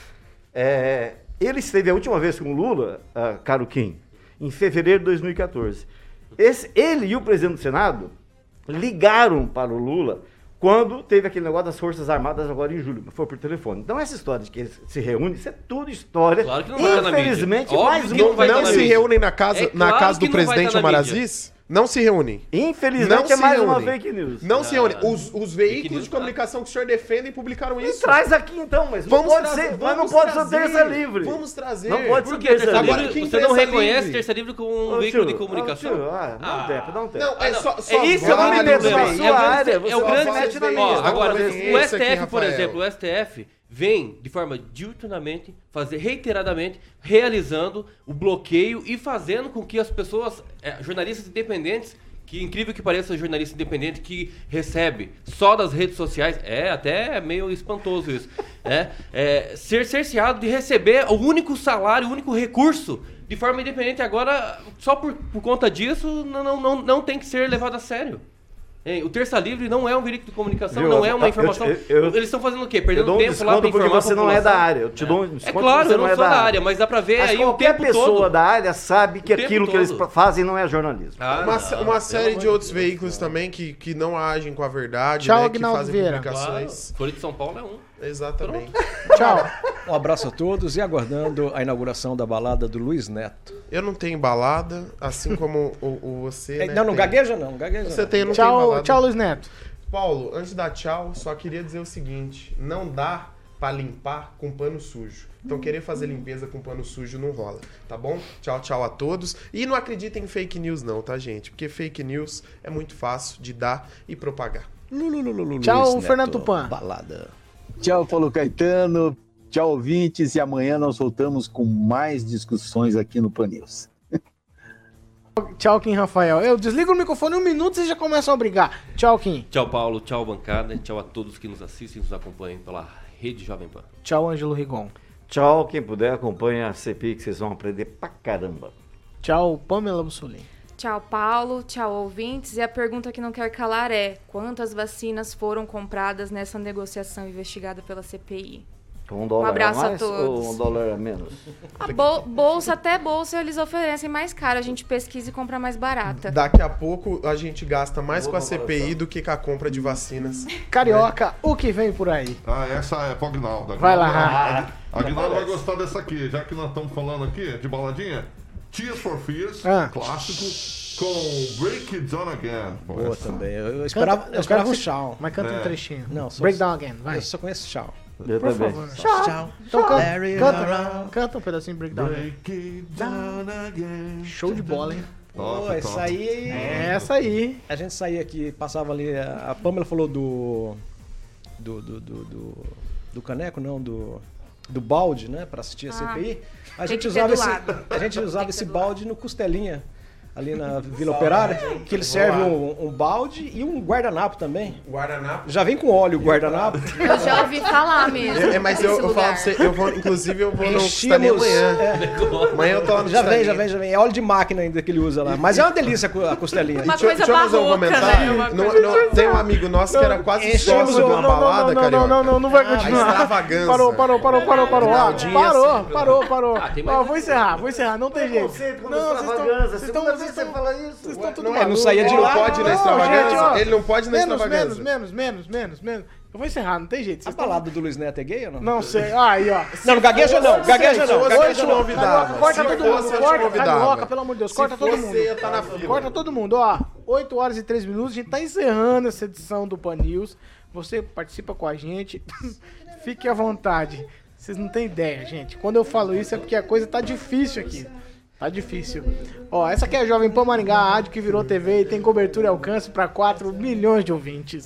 É, ele esteve a última vez com o Lula, ah, caro Kim, em fevereiro de 2014. Esse, ele e o presidente do Senado ligaram para o Lula quando teve aquele negócio das Forças Armadas agora em julho, foi por telefone. Então essa história de que eles se reúnem, isso é tudo história. Claro que não vai estar na mídia. Infelizmente, mais uma não vai Não se reúnem na casa, É na claro casa do presidente Omar mídia. Aziz? Não se reúnem. Infelizmente Não é se mais uma reúnem. fake news. Não se Não, reúnem. não. Os, os veículos de comunicação que o senhor defendem publicaram Me isso. traz aqui então, mas não Vamos pode trazer- ser, mas não vamos pode ser trazer. terça livre. Vamos trazer. Não pode ser Por que terça terça livre. Agora, Você não reconhece livre? terça livre como um Ô, veículo tio, de comunicação? tio, ah, dá um tempo, dá um tempo. Não, é só, só É isso, só é o me grande meto problema. na É sua o grande- área, é o grande- agora, o STF, por exemplo, o STF vem de forma diuturnamente, fazer reiteradamente, realizando o bloqueio e fazendo com que as pessoas, eh, jornalistas independentes, que incrível que pareça jornalista independente que recebe só das redes sociais, é até meio espantoso isso, né? É, ser cerceado de receber o único salário, o único recurso de forma independente. Agora, só por, por conta disso, não, não, não tem que ser levado a sério. Hein, o Terça Livre não é um veículo de comunicação, Viu? não é uma Eu- informação. eu- eu- Eles estão fazendo o quê? Perdendo um tempo lá porque informar a você não é da área. Eu te dou um É claro, porque você eu não é sou da da área, mas dá pra ver Mas aí o qualquer pessoa todo. da área sabe que O aquilo que eles todo. fazem não é jornalismo. Ah, Uma, não, uma série de outros Deus. veículos também que, que não agem com a verdade, Tchau, né, que fazem Vieira. Claro, publicações. Folha de São Paulo é um. Exatamente. Tchau. Um abraço a todos e aguardando a inauguração da balada do Luiz Neto. Eu não tenho balada, assim como o, o você. É, né, não, não tem. gagueja não, gagueja Você não. tem, não Tchau, balada. tchau, Luiz Neto. Paulo, antes da tchau, só queria dizer o seguinte: não dá pra limpar com pano sujo. Então, querer fazer limpeza com pano sujo não rola, tá bom? Tchau, tchau a todos. E não acreditem em fake news, não, tá, gente? Porque fake news é muito fácil de dar e propagar. Lulululu, Tchau, Neto, Fernando Tupan. Balada. Tchau, Paulo Caetano. Tchau, ouvintes. E amanhã nós voltamos com mais discussões aqui no Pan News. Tchau, Kim Rafael. Eu desligo o microfone um minuto e vocês já começam a brigar. Tchau, Kim. Tchau, Paulo. Tchau, bancada. Tchau a todos que nos assistem e nos acompanham pela Rede Jovem Pan. Tchau, Ângelo Rigon. Tchau, quem puder acompanha a CPI que vocês vão aprender pra caramba. Tchau, Pamela Bussolini. Tchau, Paulo. Tchau, ouvintes. E a pergunta que não quer calar é: quantas vacinas foram compradas nessa negociação investigada pela CPI? Com um dólar abraço a a mais todos. ou um dólar a menos? A bol- bolsa, até bolsa, eles oferecem mais caro. A gente pesquisa e compra mais barata. Daqui a pouco a gente gasta mais Boa com a. CPI do que com a compra de vacinas. Carioca, o que vem por aí? Ah, essa é pro Agnaldo. Vai lá, Agnaldo vai gostar dessa aqui, já que nós estamos falando aqui de baladinha. Tears for Fears, Ah. clássico, com Break It Down Again. Pô, Boa essa- também. Eu, eu esperava, Canta- eu esperava quero um tchau. Mas canta um É. trechinho. Não, só- Break down again, vai. Eu só conheço tchau. Eu Por também. favor. Tchau. Então canta, canta, canta um pedacinho de Break down again. Break It Down Again. Show de bola, hein? Top, Pô, isso top. aí. É essa aí. A gente saía aqui, passava ali. A a Pamela falou do. Do. Do. Do, do, do caneco, não, do. Do balde, né? Pra assistir a Ah, CPI. A tem gente usava esse. A gente usava esse balde no Costelinha. Ali na Vila Operária, que ele serve um, um balde e um guardanapo também. Guardanapo. Já vem com óleo o guardanapo. Eu já ouvi falar mesmo. É, mas eu, eu falo pra você, eu vou, inclusive eu vou no Enchíamos. amanhã. é, Amanhã eu tô no já vem, já vem, já vem. É óleo de máquina ainda que ele usa lá. Mas é uma delícia a co- a costelinha. Uma Deixa, eu- coisa deixa eu fazer um barroca, comentário. né? Não- não- tem um amigo nosso que era quase sócio de uma não, não, balada, não, carioca. não, não, não, não vai A continuar. extravagância. Parou, parou, parou, parou, parou. Ah, Parou, assim. parou, parou. Ah, tem mais Ó, vou encerrar, vou encerrar, não tem jeito. Não, vocês estão- você fala isso. Vocês estão tudo Não, não maluco. saía de Ele lá. não pode na Não, extravagância. gente, ó, Ele não pode na menos, extravagância. Menos, menos, menos, menos, menos. Eu vou encerrar, não tem jeito. A Vocês estão- balada do Luiz Neto é gay ou não? Não sei. Aí, ó. Não, não gagueja não, gagueja não, gagueja não. convidava. Carioca, corta todo mundo, corta. Carioca, pelo amor de Deus, corta todo mundo. tá na fila. Corta todo mundo, ó. 8 horas e 3 minutos, a gente tá encerrando essa edição do Pan News. Você participa com a gente. Fique à vontade. Vocês não têm ideia, gente. Quando eu falo isso é porque a coisa tá difícil aqui. Tá difícil. Ó, essa aqui é a Jovem Pan Maringá, a rádio que virou TV e tem cobertura e alcance para 4 milhões de ouvintes.